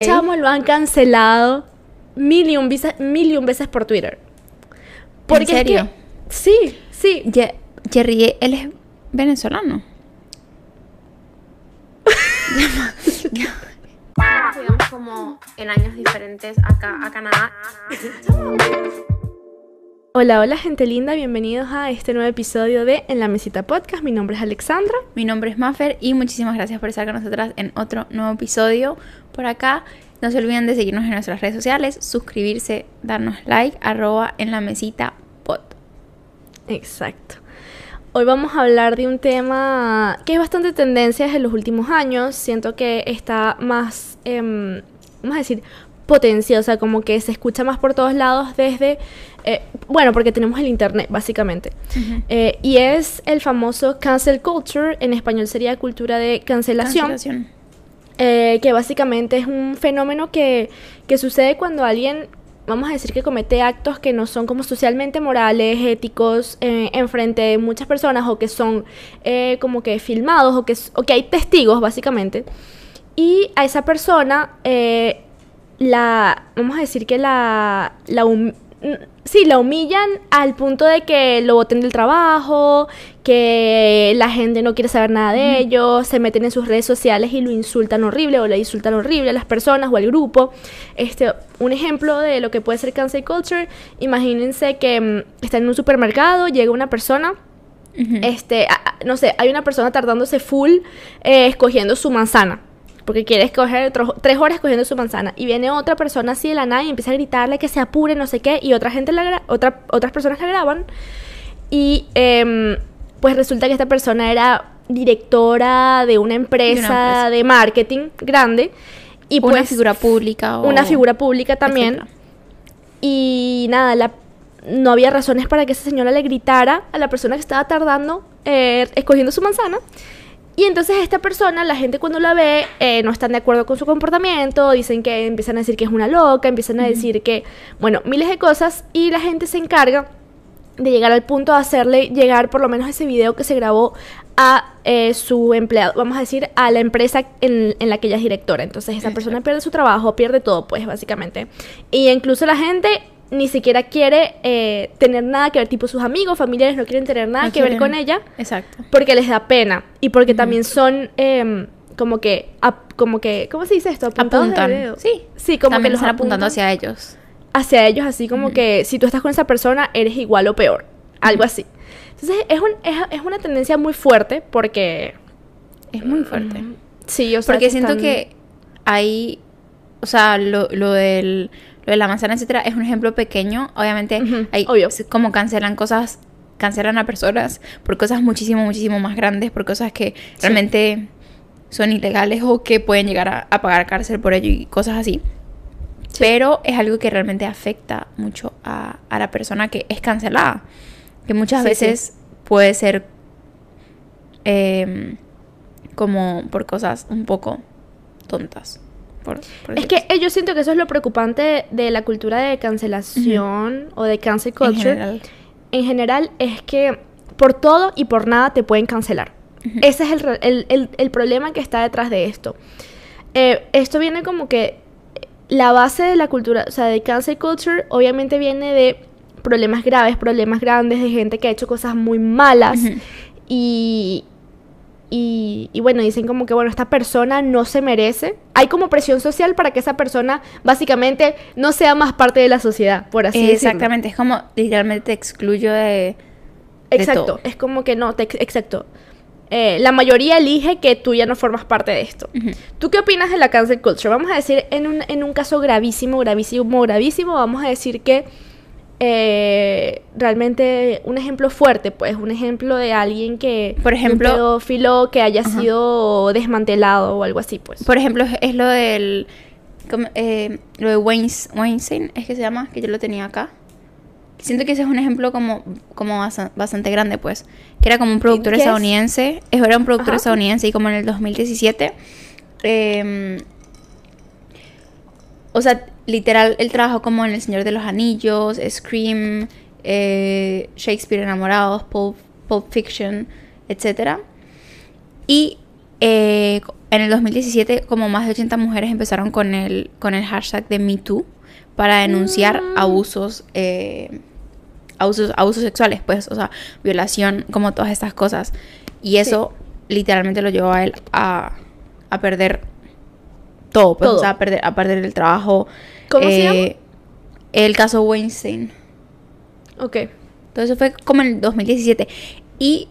Chamo lo han cancelado mil y un veces, mil y un veces por Twitter. ¿En serio? sí, sí. Ye- Jerry, él es venezolano. Como en años diferentes acá a Canadá. Hola, hola gente linda, bienvenidos a este nuevo episodio de En la Mesita Podcast. Mi nombre es Alexandra. Mi nombre es Maffer y muchísimas gracias por estar con nosotras en otro nuevo episodio por acá. No se olviden de seguirnos en nuestras redes sociales, suscribirse, darnos like, arroba en la mesita pod. Exacto. Hoy vamos a hablar de un tema que es bastante tendencia en los últimos años. Siento que está más, em, vamos a decir, potencia, o sea, como que se escucha más por todos lados desde, eh, bueno, porque tenemos el Internet, básicamente. Eh, y es el famoso cancel culture, en español sería cultura de cancelación. Cancelación. Eh, que básicamente es un fenómeno que, que sucede cuando alguien, vamos a decir que comete actos que no son como socialmente morales, éticos, eh, en frente de muchas personas o que son eh, como que filmados o que, o que hay testigos básicamente. Y a esa persona eh, la, vamos a decir que la, la hum- sí, la humillan al punto de que lo boten del trabajo, que la gente no quiere saber nada de ellos, se meten en sus redes sociales y lo insultan horrible o le insultan horrible a las personas o al grupo. Este, un ejemplo de lo que puede ser cancel culture, imagínense que mm, están en un supermercado, llega una persona este, a- no sé, hay una persona tardándose full eh, escogiendo su manzana. Porque quiere escoger tro- tres horas escogiendo su manzana. Y viene otra persona así de la nada y empieza a gritarle que se apure, no sé qué. Y otra gente la otra, otras personas la graban. Y em, pues resulta que esta persona era directora de una empresa empresa. de marketing grande. Y una pues figura pública o... una figura pública también. etcétera. Y nada, la- no había razones para que esa señora le gritara a la persona que estaba tardando eh, escogiendo su manzana. Y entonces esta persona, la gente cuando la ve, eh, no están de acuerdo con su comportamiento, dicen que empiezan a decir que es una loca, empiezan a decir que, bueno, miles de cosas, y la gente se encarga de llegar al punto de hacerle llegar por lo menos ese video que se grabó a eh, su empleado, vamos a decir, a la empresa en, en la que ella es directora. Entonces esa persona pierde su trabajo, pierde todo, pues básicamente. Y incluso la gente ni siquiera quiere eh, tener nada que ver, tipo sus amigos, familiares no quieren tener nada No que ver con ella Exacto. porque les da pena y porque también son em, como que, ap- como que, ¿cómo se dice esto? Apuntados de Apuntan. dedo. Sí. Sí, como También que los están apuntando apuntan hacia ellos. hacia ellos, así como que si tú estás con esa persona, eres igual o peor. Algo así. Entonces, es, un, es, es una tendencia muy fuerte porque. Es muy fuerte. Sí, o sea. Porque que siento están- que hay, o sea, lo, lo del lo de la manzana, etcétera, es un ejemplo pequeño. Obviamente, hay obvio. como cancelan cosas, cancelan a personas por cosas muchísimo, muchísimo más grandes, por cosas que realmente son ilegales o que pueden llegar a, a pagar cárcel por ello y cosas así. Pero es algo que realmente afecta mucho a, a la persona que es cancelada. Que muchas Sí, veces puede ser em, como por cosas un poco tontas. Por- por Es que yo siento que eso es lo preocupante de la cultura de cancelación o de cancel así. En culture. general. en general es que por todo y por nada te pueden cancelar. Ese es el, el- el- el problema que está detrás de esto. Eh, esto viene como que la base de la cultura, o sea, de cancel culture, obviamente viene de problemas graves, problemas grandes, de gente que ha hecho cosas muy malas Ujú. y, y, y bueno, dicen como que, bueno, esta persona no se merece. Hay como presión social para que esa persona básicamente no sea más parte de la sociedad, por así decirlo. Exactamente, es como literalmente te excluyo de... de Exacto, todo. es como que no, te- exacto. Eh, la mayoría elige que tú ya no formas parte de esto. ¿Tú qué opinas de la cancel culture? Vamos a decir, en un, en un caso gravísimo, gravísimo, gravísimo, vamos a decir que eh, realmente un ejemplo fuerte, pues, un ejemplo de alguien que, Por ejemplo- un pedófilo que haya sido desmantelado o algo así, pues. Por ejemplo, es, lo del... eh, lo de Weins- Weinstein, es que se llama, que yo lo tenía acá. Siento que ese es un ejemplo como, como bastante grande, pues. Que era como un productor estadounidense. es- Era un productor Ajá. estadounidense y como en el 2017. em, o sea, literal, él trabajó como en El Señor de los Anillos, Scream, eh, Shakespeare Enamorados, Pulp, Pulp Fiction, etc. Y eh, en el 2017 como más de 80 mujeres empezaron con el, con el hashtag de MeToo para denunciar Mm. abusos, eh, abusos, abusos sexuales, pues, o sea, violación, como todas estas cosas. Y eso literalmente lo llevó a él a, a perder todo, pues, Todo. o sea, a perder, a perder el trabajo. ¿Cómo se Eh, llama? El caso Weinstein. Ok. Entonces eso fue como en el 2017. Y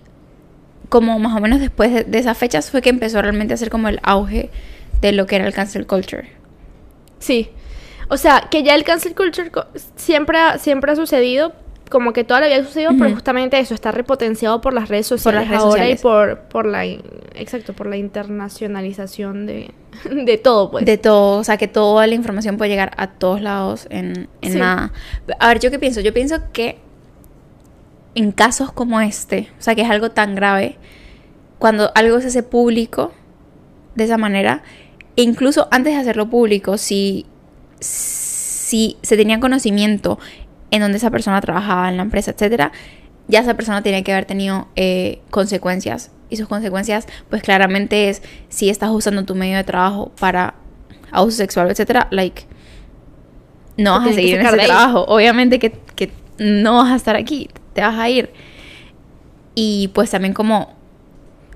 como más o menos después de, de esas fechas fue que empezó realmente a hacer como el auge de lo que era el cancel culture. Sí. O sea, que ya el cancel culture siempre siempre ha sucedido, como que toda la vida sucedido, pero justamente eso está repotenciado por las redes sociales las redes ahora sociales. y por, por la exacto, por la internacionalización de, de todo, pues. De todo, o sea, que toda la información puede llegar a todos lados en, en Sí. nada. A ver, ¿yo qué pienso? Yo pienso que en casos como este, o sea, que es algo tan grave, cuando algo se hace público de esa manera, e incluso antes de hacerlo público, si, si se tenía conocimiento en donde esa persona trabajaba en la empresa, etcétera, ya esa persona tiene que haber tenido eh, consecuencias. Y sus consecuencias, pues claramente es si estás usando tu medio de trabajo para abuso sexual, etcétera, like, no vas a seguir en ese trabajo. Obviamente que, que no vas a estar aquí, te vas a ir. Y pues también como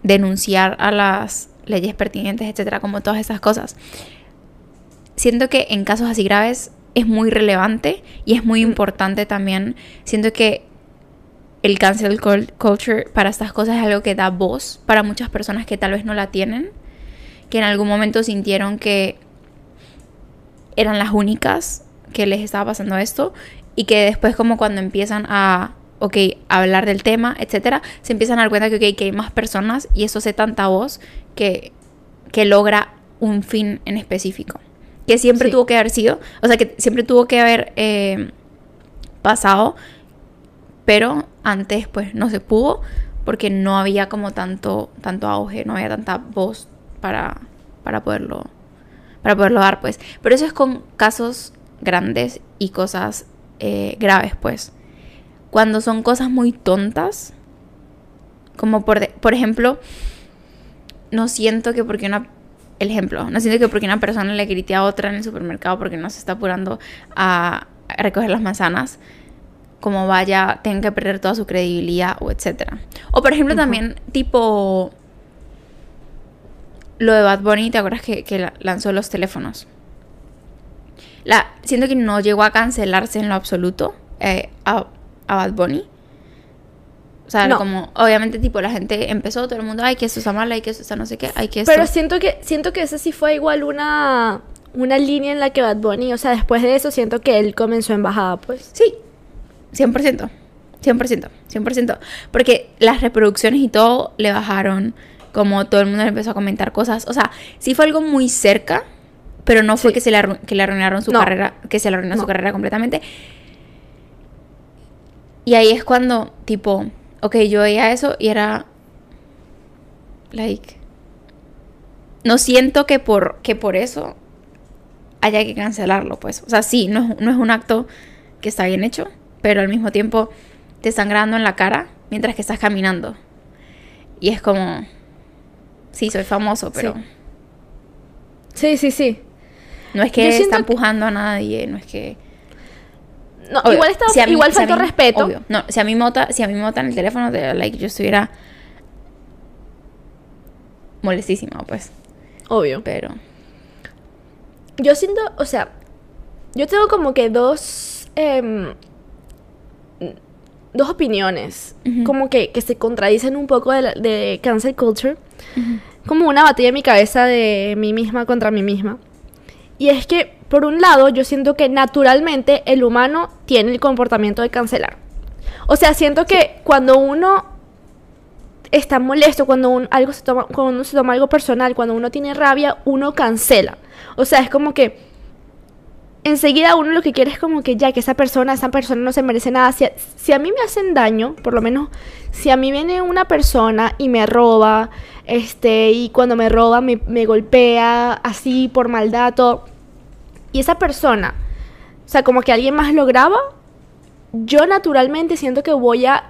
denunciar a las leyes pertinentes, etcétera, como todas esas cosas. Siento que en casos así graves es muy relevante y es muy Mm. importante también. Siento que el cancel cul- culture para estas cosas es algo que da voz para muchas personas que tal vez no la tienen, que en algún momento sintieron que eran las únicas que les estaba pasando esto y que después como cuando empiezan a, ok, hablar del tema, etcétera, se empiezan a dar cuenta que, ok, que hay más personas y eso hace tanta voz que, que logra un fin en específico. Que siempre Sí. tuvo que haber sido, o sea, que siempre tuvo que haber eh, pasado, pero antes pues no se pudo porque no había como tanto, tanto auge, no había tanta voz para, para poderlo para poderlo dar, pues. Pero eso es con casos grandes y cosas eh, graves, pues. Cuando son cosas muy tontas, como por, de- por ejemplo, no siento que porque una... El ejemplo, no siento que porque una persona le grite a otra en el supermercado porque no se está apurando a, recoger las manzanas, como vaya, tenga que perder toda su credibilidad o etcétera. O por ejemplo también tipo lo de Bad Bunny, ¿te acuerdas que, que la- lanzó los teléfonos? La, siento que no llegó a cancelarse en lo absoluto eh, a, a Bad Bunny. O sea, No. como, obviamente, tipo, la gente empezó, todo el mundo, ay, que esto está mal, ay, que esto está no sé qué, ay, que esto... Pero siento que siento que esa sí fue igual una una línea en la que Bad Bunny, o sea, después de eso siento que él comenzó en bajada, pues. Sí, 100%. 100%. 100%. Porque las reproducciones y todo le bajaron. Como todo el mundo le empezó a comentar cosas. O sea, sí fue algo muy cerca. Pero no fue Sí. que, se le arru- que le arruinaron su No. carrera. Que se le arruinó su carrera completamente. Y ahí es cuando, tipo, ok, yo veía eso y era. Like. No siento que por, que por eso haya que cancelarlo, pues. O sea, sí, no es, no es un acto que está bien hecho, pero al mismo tiempo te están grabando en la cara mientras que estás caminando. Y es como, sí, soy famoso, pero Sí, sí, sí. no es que está que- empujando a nadie, no es que... No, Obvio, igual está, si mí- igual si a faltó mí- respeto. obvio. No, si a mí mota, si a mí mota en el teléfono, de, like, yo estuviera molestísima, pues. Obvio. Pero Yo siento, o sea, yo tengo como que dos, em, dos opiniones, como que, que se contradicen un poco de, la- de cancel culture, como una batalla en mi cabeza de mí misma contra mí misma. Y es que, por un lado, yo siento que naturalmente el humano tiene el comportamiento de cancelar. O sea, siento que cuando uno está molesto, cuando un- algo se toma, cuando uno se toma algo personal, cuando uno tiene rabia, uno cancela. O sea, es como que enseguida uno lo que quiere es como que ya que esa persona, esa persona no se merece nada. Si a, si a mí me hacen daño, por lo menos, si a mí viene una persona y me roba, este, y cuando me roba me, me golpea así por maldad, todo, y esa persona, o sea, como que alguien más lo graba, yo naturalmente siento que voy a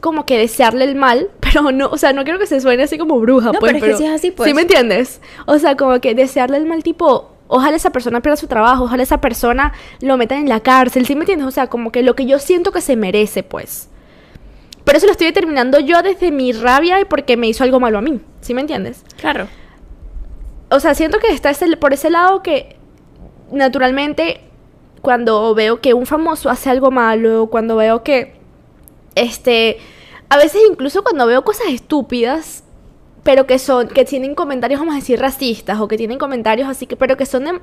como que desearle el mal, pero no, o sea, no quiero que se suene así como bruja, No, pues, pero es que sí es así, pues. ¿Sí me entiendes? O sea, como que desearle el mal tipo, ojalá esa persona pierda su trabajo, ojalá esa persona lo metan en la cárcel, ¿sí me entiendes? O sea, como que lo que yo siento que se merece, pues. Pero eso lo estoy determinando yo desde mi rabia y porque me hizo algo malo a mí, ¿sí me entiendes? Claro. o sea, siento que está ese- por ese lado que naturalmente cuando veo que un famoso hace algo malo, cuando veo que este a veces incluso cuando veo cosas estúpidas, pero que son que tienen comentarios vamos a decir racistas o que tienen comentarios así que pero que son de-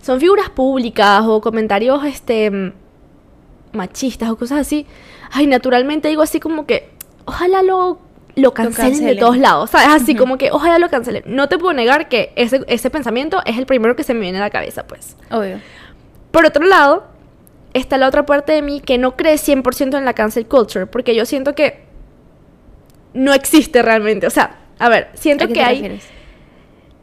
son figuras públicas o comentarios este mm, machistas o cosas así. Ay, naturalmente digo así como que ojalá lo lo cancelen, de cancelen. todos lados, ¿sabes? Así Ujú. como que ojalá lo cancelen. No te puedo negar que ese, ese pensamiento es el primero que se me viene a la cabeza, pues. Obvio. Por otro lado, está la otra parte de mí que no cree 100% en la cancel culture, porque yo siento que no existe realmente. O sea, a ver, siento ¿A qué que te hay... refieres?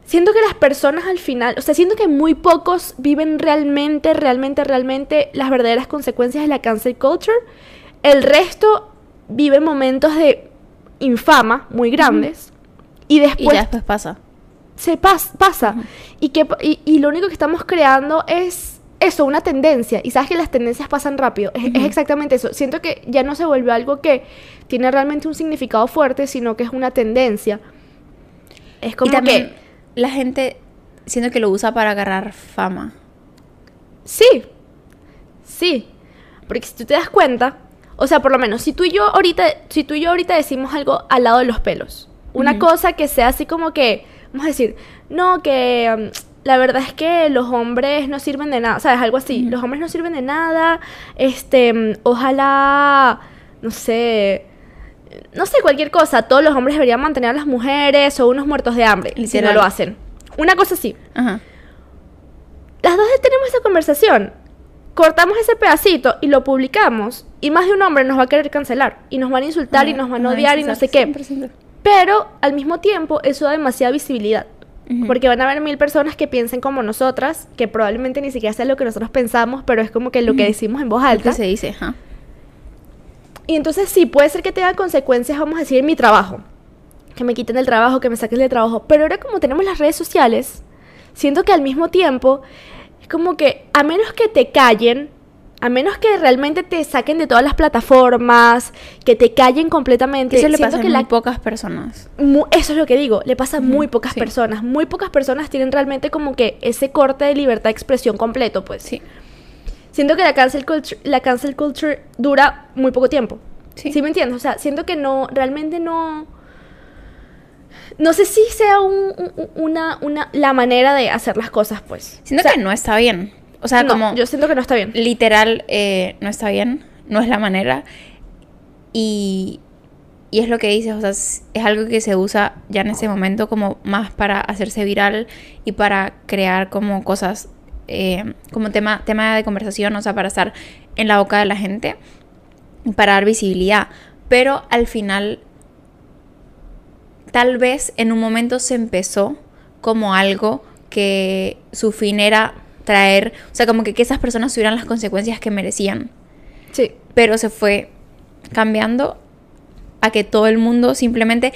Siento que las personas al final, o sea, siento que muy pocos viven realmente, realmente, realmente las verdaderas consecuencias de la cancel culture. El resto vive momentos de infama muy grandes. Y Y después ya después pasa. se pas- pasa. Y, que, y, y lo único que estamos creando es eso, una tendencia. Y sabes que las tendencias pasan rápido. Es, exactamente eso. Siento que ya no se vuelve algo que tiene realmente un significado fuerte, sino que es una tendencia. Es como y también que... la gente siento que lo usa para agarrar fama. Sí, sí. Porque si tú te das cuenta, o sea, por lo menos, si tú y yo ahorita, si tú y yo ahorita decimos algo al lado de los pelos, una cosa que sea así como que, vamos a decir, no, que um, la verdad es que los hombres no sirven de nada, ¿sabes? Algo así, los hombres no sirven de nada, este, mm, ojalá, no sé, no sé, cualquier cosa, todos los hombres deberían mantener a las mujeres o unos muertos de hambre, si no Literal. lo hacen. Una cosa así Ajá. las dos tenemos esa conversación. Cortamos ese pedacito y lo publicamos. Y más de un hombre nos va a querer cancelar. Y nos van a insultar y nos van a odiar y no sé qué. 100%. Pero al mismo tiempo eso da demasiada visibilidad. Porque van a haber mil personas que piensen como nosotras, que probablemente ni siquiera sea lo que nosotros pensamos, pero es como que lo que decimos en voz Lo alta. que se dice, ajá. Y entonces sí, puede ser que tenga consecuencias, vamos a decir, en mi trabajo. Que me quiten el trabajo, que me saquen del trabajo. Pero ahora como tenemos las redes sociales, siento que al mismo tiempo como que a menos que te callen, a menos que realmente te saquen de todas las plataformas, que te callen completamente, Eso le siento pasa que a la muy pocas personas. Mu- eso es lo que digo, le pasa a muy pocas sí. personas. Muy pocas personas tienen realmente como que ese corte de libertad de expresión completo, pues. Sí. Siento que la cancel culture, la cancel culture dura muy poco tiempo. Sí. Sí. me entiendes? O sea, siento que no, realmente no. No sé si sea un- un- una, una, la manera de hacer las cosas, pues. Siento O sea, que no está bien. O sea, no, como yo siento que no está bien. literal eh, no está bien, no es la manera. Y, y es lo que dices, o sea, es, algo que se usa ya en ese momento como más para hacerse viral y para crear como cosas, eh, como tema, tema de conversación, o sea, para estar en la boca de la gente para dar visibilidad. Pero al final, tal vez en un momento se empezó como algo que su fin era traer, o sea, como que, que esas personas tuvieran las consecuencias que merecían. Sí. Pero se fue cambiando a que todo el mundo simplemente,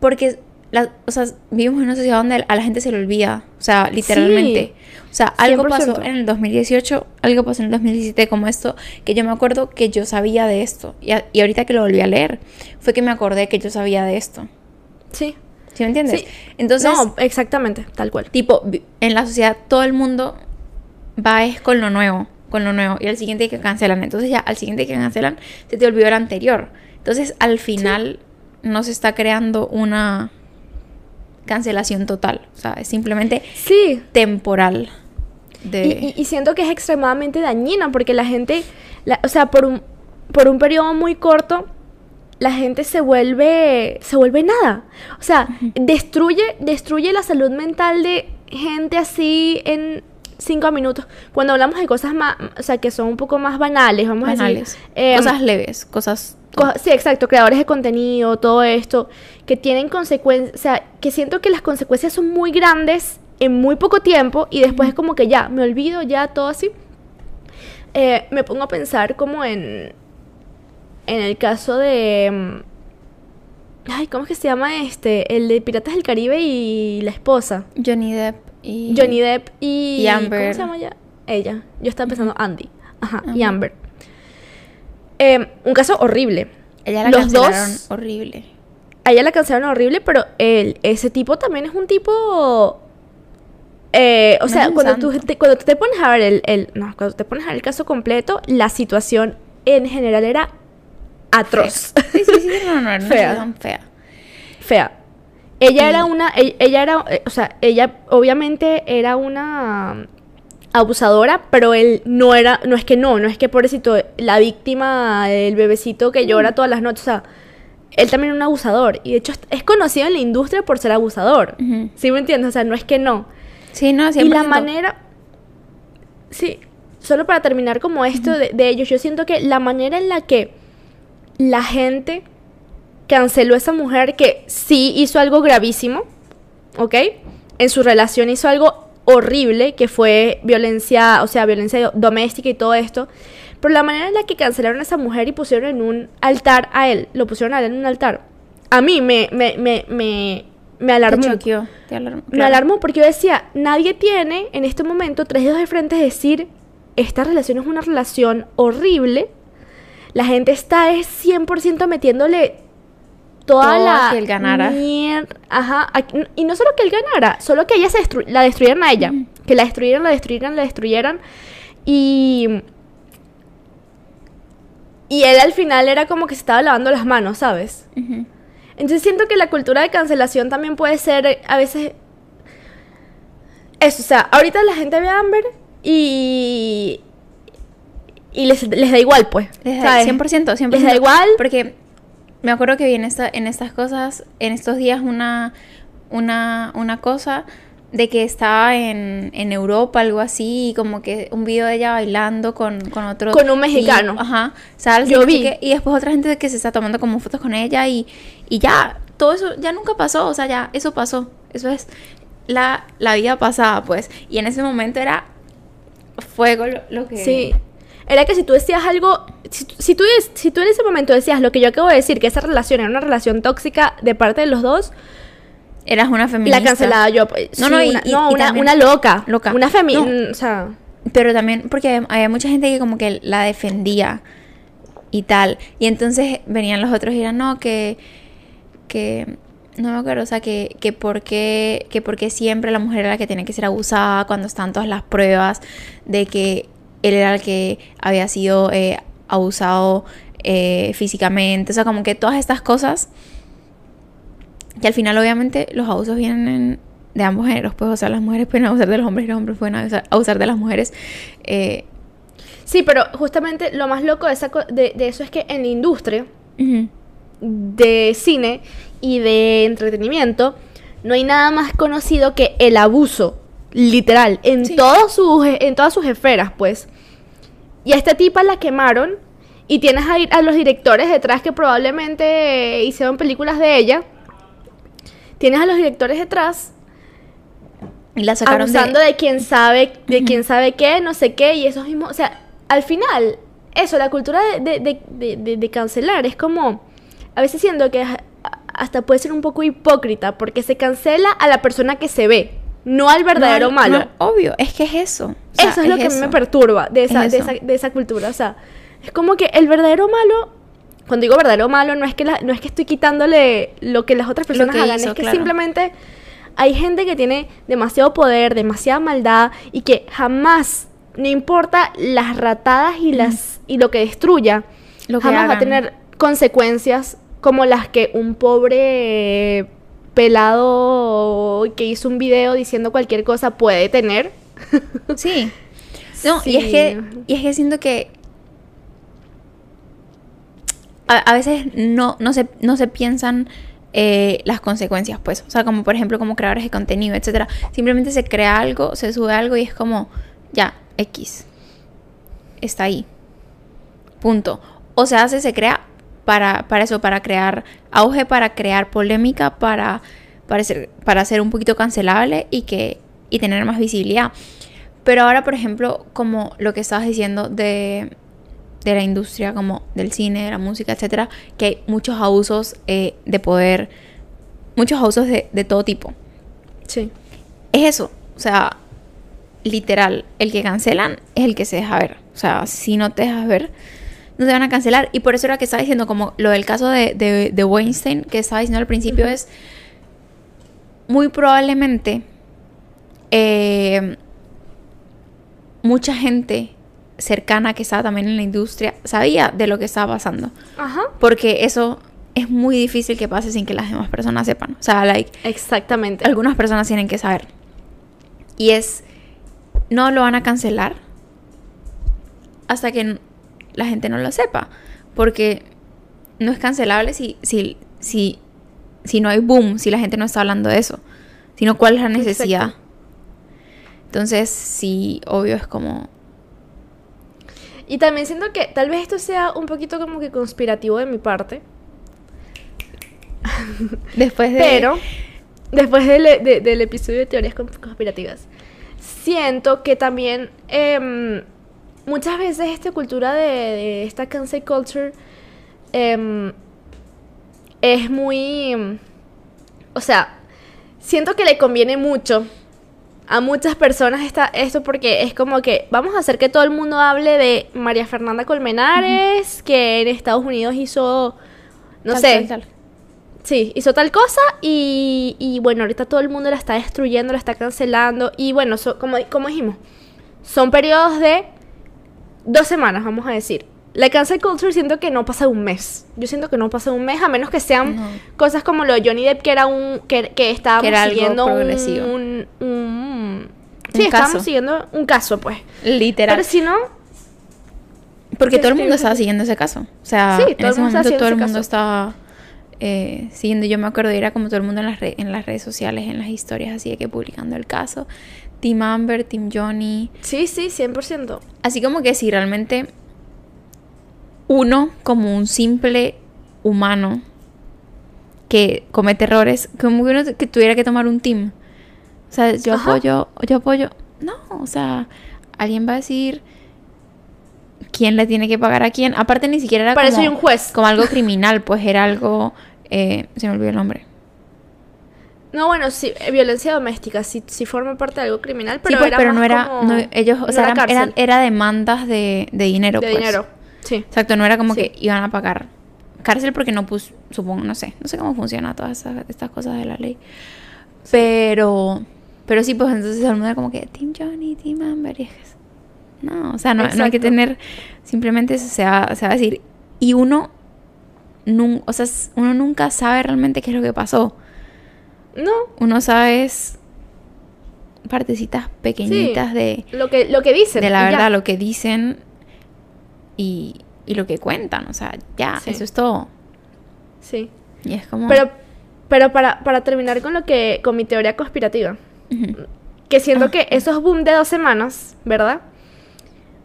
porque, la, o sea, vivimos en una sociedad donde a la gente se le olvida, o sea, literalmente. O sea, algo pasó 100%. en el 2018, algo pasó en el 2017 como esto, que yo me acuerdo que yo sabía de esto. Y, a- y ahorita que lo volví a leer, fue que me acordé que yo sabía de esto. Sí. ¿Sí me entiendes? Sí. Entonces, no, exactamente, tal cual. tipo, en la sociedad todo el mundo va es con lo nuevo, con lo nuevo, y al siguiente que cancelan. Entonces ya al siguiente que cancelan, se te olvidó el anterior. Entonces al final no se está creando una cancelación total. O sea, es simplemente Sí. temporal. De... Y, y- y siento que es extremadamente dañina porque la gente, la- o sea, por un, por un periodo muy corto, la gente se vuelve, se vuelve nada. O sea, destruye, destruye la salud mental de gente así en cinco minutos. Cuando hablamos de cosas más, o sea, que son un poco más banales, vamos banales. a decir. em, cosas leves, cosas... Co- Sí, exacto, creadores de contenido, todo esto, que tienen consecuencias, o sea, que siento que las consecuencias son muy grandes en muy poco tiempo y después es como que ya, me olvido, ya, todo así. Eh, me pongo a pensar como en, en el caso de, Ay, ¿cómo es que se llama este? El de Piratas del Caribe y la esposa. Johnny Depp y... Johnny Depp y... Y Amber. ¿Cómo se llama ella? Ella. Yo estaba pensando Andy. Ajá, y Amber. Eh, un caso horrible. Ella la Los cancelaron dos- horrible. A ella la cancelaron horrible, pero él, ese tipo también es un tipo... eh, o No sea, cuando tú, te, cuando te pones a ver el, el- No, cuando te pones a ver el caso completo, la situación en general era atroz. Sí, sí, sí, no, no, no, Fea. fea. fea. Ella era una, e- ella era, eh, o sea, ella obviamente era una abusadora, pero él no era, no es que no, no es que pobrecito, la víctima del bebecito que llora todas las noches, o sea, él también era un abusador y de hecho es- conocido en la industria por ser abusador. Ujú. ¿Sí me entiendes? O sea, no es que no. Sí, no, 100%. Y la manera, sí, solo para terminar como esto de, de ellos, yo siento que la manera en la que la gente canceló a esa mujer que sí hizo algo gravísimo, ¿ok? En su relación hizo algo horrible, que fue violencia, o sea, violencia doméstica y todo esto. Pero la manera en la que cancelaron a esa mujer y pusieron en un altar a él, lo pusieron a él en un altar, a mí me, me, me, me, me Te alarmó. choqueó, te alarmó. Me claro. alarmó porque yo decía, nadie tiene en este momento tres dedos de frente es decir, esta relación es una relación horrible. La gente está es 100% metiéndole toda Todo la que él ganara. Ajá, y no solo que él ganara, solo que ella se destru- la destruyeran a ella, que la destruyeran, la destruyeran, la destruyeran y y él al final era como que se estaba lavando las manos, ¿sabes? Entonces siento que la cultura de cancelación también puede ser eh, a veces... Eso, o sea, ahorita la gente ve a Amber y... Y les, les da igual, pues. Les da- ¿sabes? 100%, 100%. Les da igual. Porque me acuerdo que vi en, esta, en estas cosas, en estos días, una, una, una cosa de que estaba en, en Europa, algo así, y como que un video de ella bailando con, con otro. Con un mexicano. tipo, ajá. salsa, Yo vi. qué, y después otra gente que se está tomando como fotos con ella y, y ya, todo eso ya nunca pasó, o sea, ya, eso pasó. Eso es la, la vida pasada, pues. Y en ese momento era fuego lo, lo que. Sí. Era que si tú decías algo, si, si tú, si tú en ese momento decías lo que yo acabo de decir, que esa relación era una relación tóxica de parte de los dos, Eras una feminista. la cancelaba yo. pues, No, sí, no, y- una, y- no, y una, también- una loca. Loca. Una femi... No. mm, O sea... Pero también porque había, mucha gente que como que la defendía y tal. Y entonces venían los otros y eran, no, que... que no me acuerdo, o sea, que, que por qué que porque siempre la mujer era la que tenía que ser abusada cuando están todas las pruebas de que él era el que había sido eh, abusado eh, físicamente. O sea, como que todas estas cosas que al final obviamente los abusos vienen de ambos géneros, pues, o sea, las mujeres pueden abusar de los hombres y los hombres pueden abusar, abusar de las mujeres. Eh, Sí, pero justamente lo más loco de, esa co- de, de eso es que en la industria de cine y de entretenimiento no hay nada más conocido que el abuso, literal, en, Sí. todos sus, en todas sus esferas, pues. Y a esta tipa la quemaron y tienes a, a los directores detrás que probablemente hicieron películas de ella. Tienes a los directores detrás y la sacaron abusando de... de, quién sabe, de quién sabe qué, no sé qué, y esos mismos, o sea, al final, eso, la cultura de, de, de, cancelar es como, a veces siento que hasta puede ser un poco hipócrita, porque se cancela a la persona que se ve, no al verdadero No, malo. no, obvio, es que es eso. O sea, eso es, lo que a mí me eso. perturba de esa, Es de, eso. esa, de esa cultura, o sea, es como que el verdadero malo... Cuando digo verdadero malo, no es que la- no es que estoy quitándole lo que las otras personas hagan, hizo, es que claro. simplemente hay gente que tiene demasiado poder, demasiada maldad y que jamás, no importa las ratadas y las y lo que destruya, Lo que jamás va a tener consecuencias como las que un pobre pelado que hizo un video diciendo cualquier cosa puede tener. Sí. No, y es que y es que siento que a, a veces no, no, se, no se piensan eh, las consecuencias, pues. O sea, como por ejemplo, como creadores de contenido, etcétera. Simplemente se crea algo, se sube algo y es como, ya, X. Está ahí. Punto. O se hace, se crea para, para eso, para crear auge, para crear polémica, para, para, ser, para ser un poquito cancelable y que y tener más visibilidad. Pero ahora, por ejemplo, como lo que estabas diciendo de, de la industria como del cine, de la música, etcétera, que hay muchos abusos eh, de poder, muchos abusos de, de todo tipo. Sí. Es eso, o sea, literal, el que cancelan es el que se deja ver. O sea, si no te dejas ver, no te van a cancelar. Y por eso era que estaba diciendo, como lo del caso de, de, de Weinstein, que estaba diciendo al principio, Ujú. es muy probablemente eh, mucha gente cercana que estaba también en la industria sabía de lo que estaba pasando. Ajá. Porque eso es muy difícil que pase sin que las demás personas sepan. O sea, like, Exactamente. algunas personas tienen que saber. Y es, no lo van a cancelar hasta que la gente no lo sepa. Porque no es cancelable si, si, si, si no hay boom, si la gente no está hablando de eso. Sino cuál es la necesidad. Exacto. Entonces, sí, obvio es como... Y también siento que tal vez esto sea un poquito como que conspirativo de mi parte. Después de... Pero, después del, de- del episodio de teorías cons- conspirativas, siento que también em, muchas veces esta cultura de, de esta cancel culture em, es muy... O sea, siento que le conviene mucho a muchas personas esta, esto porque es como que vamos a hacer que todo el mundo hable de María Fernanda Colmenares, que en Estados Unidos hizo, no Tal, sé, tal, tal. Sí, hizo tal cosa y, y bueno, ahorita todo el mundo la está destruyendo, la está cancelando y bueno, so- como, como dijimos, son periodos de dos semanas, vamos a decir. La cancel culture siento que no pasa un mes. Yo siento que no pasa un mes, a menos que sean No. cosas como lo de Johnny Depp, que era un que, que estábamos Que era algo siguiendo un- progresivo. un, un- Un sí, estábamos caso. siguiendo un caso, pues. Literal. Pero si no, Porque todo el mundo estaba siguiendo ese caso. O sea, Sí, en todo el ese mundo estaba momento todo el siguiendo mundo ese estaba eh, siguiendo. Yo me acuerdo, era como todo el mundo en las, en las redes sociales, en las historias, así de que publicando el caso. Team Amber, Team Johnny. sí, sí, 100%. Así como que si realmente uno, como un simple humano que comete errores, como que uno que tuviera que tomar un team. O sea, yo Ajá. apoyo, yo apoyo. No, o sea, alguien va a decir quién le tiene que pagar a quién. Aparte ni siquiera era Para eso como, hay un juez. como algo criminal, pues era algo eh, se me olvidó el nombre. No, bueno, sí, eh, violencia doméstica, sí, sí forma parte de algo criminal, pero sí, pues, era pero más no era como- no, ellos, o no sea, era eran- era, demandas de, de dinero, de pues. dinero. Sí. Exacto, no era como Sí. que iban a pagar cárcel porque no pus, supongo, no sé, no sé cómo funciona todas esas, estas cosas de la ley. Pero, pero sí, pues entonces todo el mundo era como que Team Johnny, Team Amber, y no, o sea, no, no hay que tener, simplemente se va, se va a decir, y uno, nun- o sea, uno nunca sabe realmente qué es lo que pasó. No, Uno sabe es partecitas pequeñitas de, lo que, lo que dicen. de la ya. verdad, lo que dicen y, y lo que cuentan. O sea, ya, Sí. eso es todo. Sí. Y es como. Pero, pero para, para terminar con lo que, con mi teoría conspirativa, que siento Ah, que esos boom de dos semanas, ¿verdad?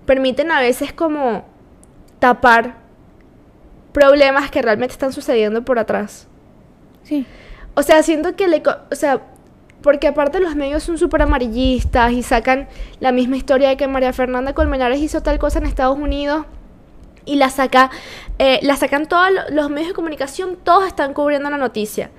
Permiten a veces como tapar problemas que realmente están sucediendo por atrás. Sí. O sea, siento que le... O sea, porque aparte los medios son súper amarillistas y sacan la misma historia de que María Fernanda Colmenares hizo tal cosa en Estados Unidos y la saca... eh, la sacan todos lo- los medios de comunicación, todos están cubriendo la noticia.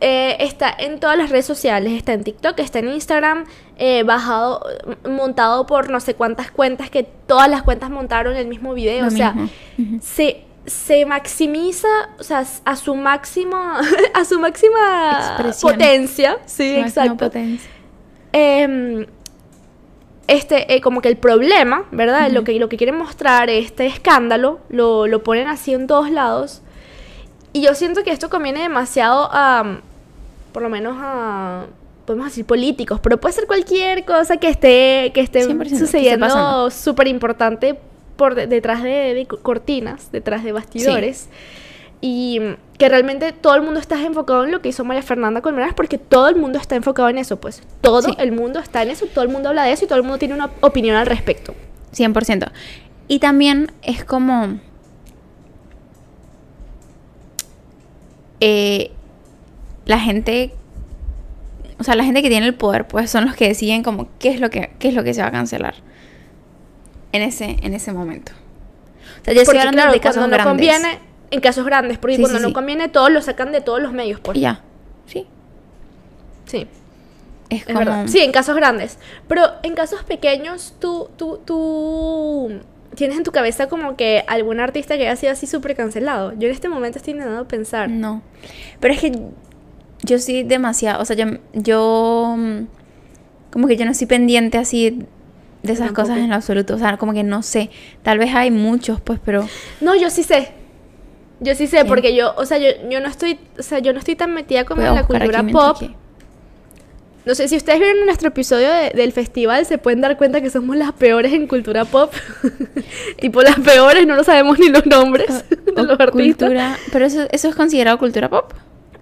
Eh, está en todas las redes sociales, está en TikTok, está en Instagram, eh, bajado, montado por no sé cuántas cuentas, que todas las cuentas montaron el mismo video. Lo o sea. Ujú. se, se maximiza, o sea, a su máximo, a su máxima Expresión. potencia. Sí, Su máxima exacto. potencia. Em, este, eh, como que el problema, ¿verdad? Lo que lo que quieren mostrar, este escándalo, lo, lo ponen así en todos lados. Y yo siento que esto conviene demasiado a, por lo menos a, podemos decir políticos, pero puede ser cualquier cosa que esté, que esté 100% que esté sucediendo súper importante por de- detrás de, de cortinas, detrás de bastidores. Y mm, que realmente todo el mundo está enfocado en lo que hizo María Fernanda Colmenares porque todo el mundo está enfocado en eso, pues. Todo Sí. el mundo está en eso, todo el mundo habla de eso y todo el mundo tiene una opinión al respecto. 100%. Y también es como... eh, la gente... O sea, la gente que tiene el poder, pues, son los que deciden como qué es lo que, qué es lo que se va a cancelar. En ese, en ese momento. O sea, yo estoy hablando claro, de casos cuando no grandes. conviene, en casos grandes, porque Sí, cuando sí, no sí. conviene, todos lo sacan de todos los medios, pues. Y ya. Sí. Sí. Es, Es como. verdad. Sí, en casos grandes. Pero en casos pequeños, tú, tú, tú tienes en tu cabeza como que algún artista que haya sido así súper cancelado. Yo en este momento estoy intentando pensar. No. Pero es que yo sí demasiado. O sea, yo. yo mm, como que yo no estoy pendiente así de esas tampoco. cosas en lo absoluto. O sea, como que no sé. Tal vez hay muchos, pues, pero. No, yo sí sé. Yo sí sé, ¿Quién? porque yo, o sea, yo, yo no estoy, o sea, yo no estoy tan metida como en la cultura pop. que- No sé, si ustedes vieron nuestro episodio de- del festival, se pueden dar cuenta que somos las peores en cultura pop. tipo, las peores, no lo sabemos ni los nombres de o los artistas. cultura. Pero eso, eso es considerado cultura pop.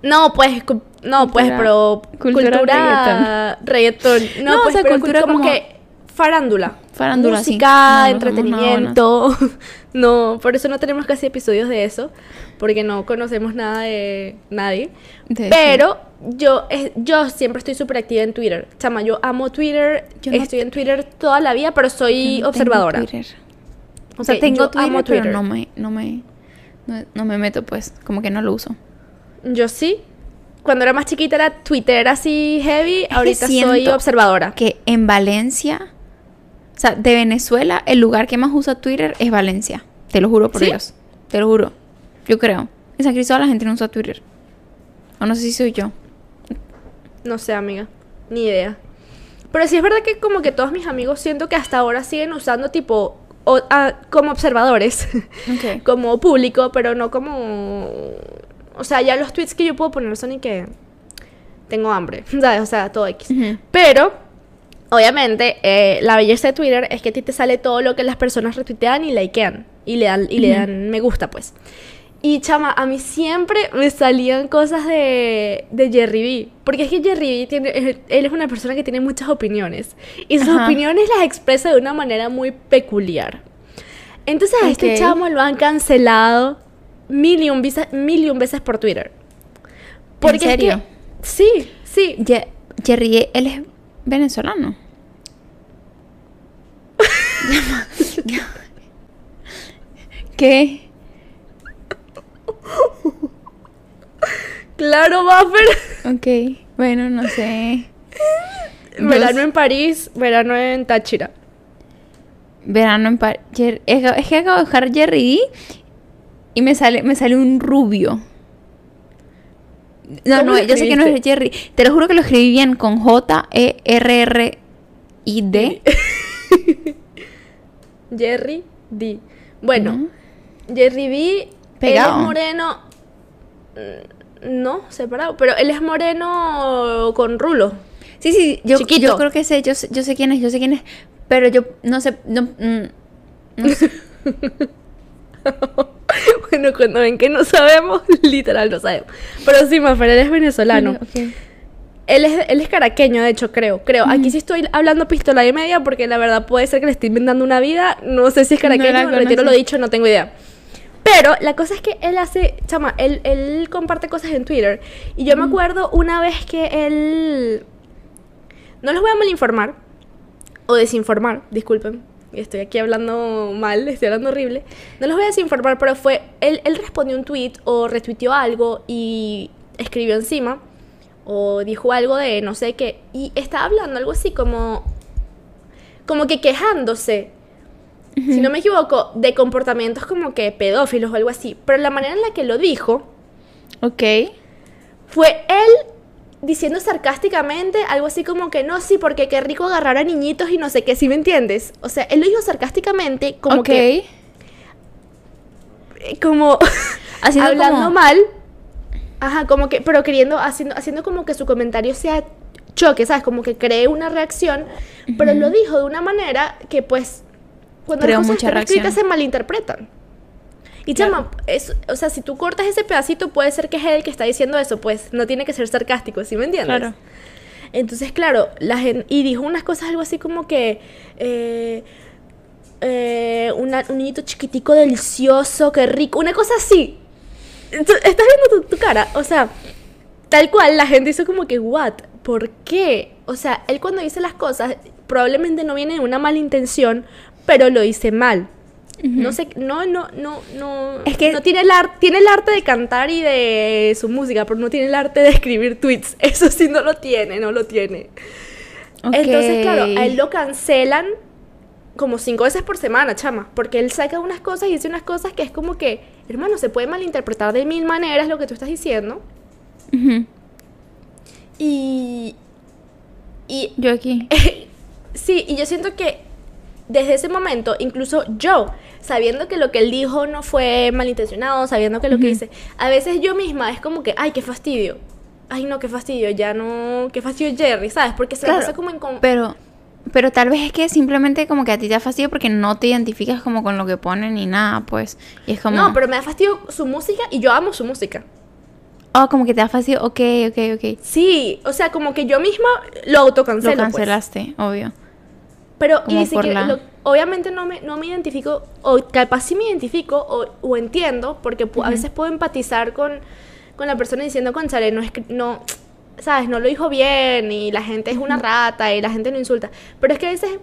No, pues, no, pues, Cultura- pero cultura cultura, reggaetón. No, No, o pues, sea, pero cultura como, como- que farándula. Farándula, sí. Música, no somos entretenimiento. No, por eso no tenemos casi episodios de eso, porque no conocemos nada de nadie. De- Pero yo, eh, yo siempre estoy súper activa en Twitter. Chama, yo amo Twitter, Yo no- estoy en Twitter toda la vida, pero soy Yo no observadora. Twitter. O sea, tengo yo Twitter, amo pero Twitter. no me, no me, no, me meto, pues, como que no lo uso. Yo sí. Cuando era más chiquita era Twitter así heavy, ahorita soy observadora. Que en Valencia, o sea, de Venezuela, el lugar que más usa Twitter es Valencia. Te lo juro por ¿Sí? Dios. Te lo juro. Yo creo. En San Cristóbal la gente no usa Twitter. O no sé si soy yo. No sé, amiga. Ni idea. Pero sí es verdad que como que todos mis amigos siento que hasta ahora siguen usando tipo o- ah, como observadores, Ok. como público, pero no como... O sea, ya los tweets que yo puedo poner son y que tengo hambre, ¿sabes? O sea, todo X. Pero, obviamente, eh, la belleza de Twitter es que a ti te sale todo lo que las personas retuitean y likean. Y le dan, y le dan me gusta, pues. Y chama, a mí siempre me salían cosas de, de Jerry B. Porque es que Jerry B tiene, él es una persona que tiene muchas opiniones. Y sus Ajá. opiniones las expresa de una manera muy peculiar. Entonces a este chamo lo han cancelado mil y un veces, mil y un veces por Twitter. Porque es que- serio? sí, sí. Ye- Jerry, él es venezolano. ¿Qué? Claro, Buffer. Ok, bueno, no sé. Verano en París, verano en Táchira. Verano en París. Es, que- acabo de buscar Jerry D y me sale, me sale un rubio. No, ¿Cómo no, yo sé que no es Jerry. Te lo juro que lo escribí bien con J E R R I D. Jerry D. Bueno. Jerry D, él Pegado. es moreno. mm, No, separado, pero él es moreno con rulo. Sí, sí, yo, Chiquito. yo creo que sé yo, sé, yo sé quién es, yo sé quién es, pero yo no sé, no, mm, no sé. bueno, cuando ven que no sabemos, literal no sabemos. Pero sí, Mafer, él es venezolano. Ok. Él es, él es caraqueño, de hecho, creo. Creo. Aquí sí estoy hablando pistola y media porque la verdad puede ser que le estoy inventando una vida. No sé si es No caraqueño, retiro conoces. lo dicho, no tengo idea. Pero la cosa es que él hace, chama, él, él comparte cosas en Twitter. Y yo me acuerdo una vez que él... No los voy a malinformar. O desinformar, disculpen. Estoy aquí hablando mal, estoy hablando horrible. No los voy a desinformar, pero fue... Él, él respondió un tweet o retuiteó algo y escribió encima. O dijo algo de no sé qué. Y estaba hablando algo así como... Como que quejándose si no me equivoco, de comportamientos como que pedófilos o algo así. Pero la manera en la que lo dijo Ok. fue él diciendo sarcásticamente algo así como que no, sí, porque qué rico agarrar a niñitos y no sé qué, ¿sí me entiendes? O sea, él lo dijo sarcásticamente como ok. que, como Haciendo hablando como- mal. Ajá, como que, pero queriendo, haciendo, haciendo como que su comentario sea choque, ¿sabes? Como que cree una reacción, pero lo dijo de una manera que pues cuando Creó las cosas están escritas se malinterpretan. Y chama, es, o sea, si tú cortas ese pedacito, puede ser que es él que está diciendo eso, pues no tiene que ser sarcástico, ¿sí me entiendes? Claro. Entonces, claro, la gente, y dijo unas cosas algo así como que eh, eh, una- un niñito chiquitico delicioso, qué rico, una cosa así. Estás viendo tu, tu cara, o sea, tal cual la gente hizo como que, what, ¿por qué? O sea, él cuando dice las cosas probablemente no viene de una mala intención, pero lo dice mal. No sé, no, no, no, no. Es que- no tiene el arte, tiene el arte de cantar y de su música, pero no tiene el arte de escribir tweets. Eso sí no lo tiene, no lo tiene. Entonces, claro, a él lo cancelan como cinco veces por semana, chama. Porque él saca unas cosas y dice unas cosas que es como que, hermano, se puede malinterpretar de mil maneras lo que tú estás diciendo. Ujú. Y. Y Yo aquí. sí, y yo siento que desde ese momento, incluso yo, sabiendo que lo que él dijo no fue malintencionado, sabiendo que lo que Ujú. dice, a veces yo misma es como que, ay, qué fastidio. Ay, no, qué fastidio, ya no, qué fastidio Jerry, ¿sabes? Porque se la Claro, pasa como en... con- Pero, pero tal vez es que simplemente como que a ti te da fastidio porque no te identificas como con lo que ponen ni nada, pues. Y es como... No, pero me da fastidio su música y yo amo su música. Oh, como que te da fastidio. Ok, ok, ok. Sí, o sea, como que yo misma lo autocancelo. Lo pues. cancelaste, obvio. Pero Como la- lo- obviamente no me, no me identifico, o capaz sí me identifico o, o entiendo, porque pu- a veces puedo empatizar con, con la persona diciendo, conchale, no es que, no, sabes, no lo dijo bien, y la gente es una rata, y la gente lo insulta. Pero es que a veces,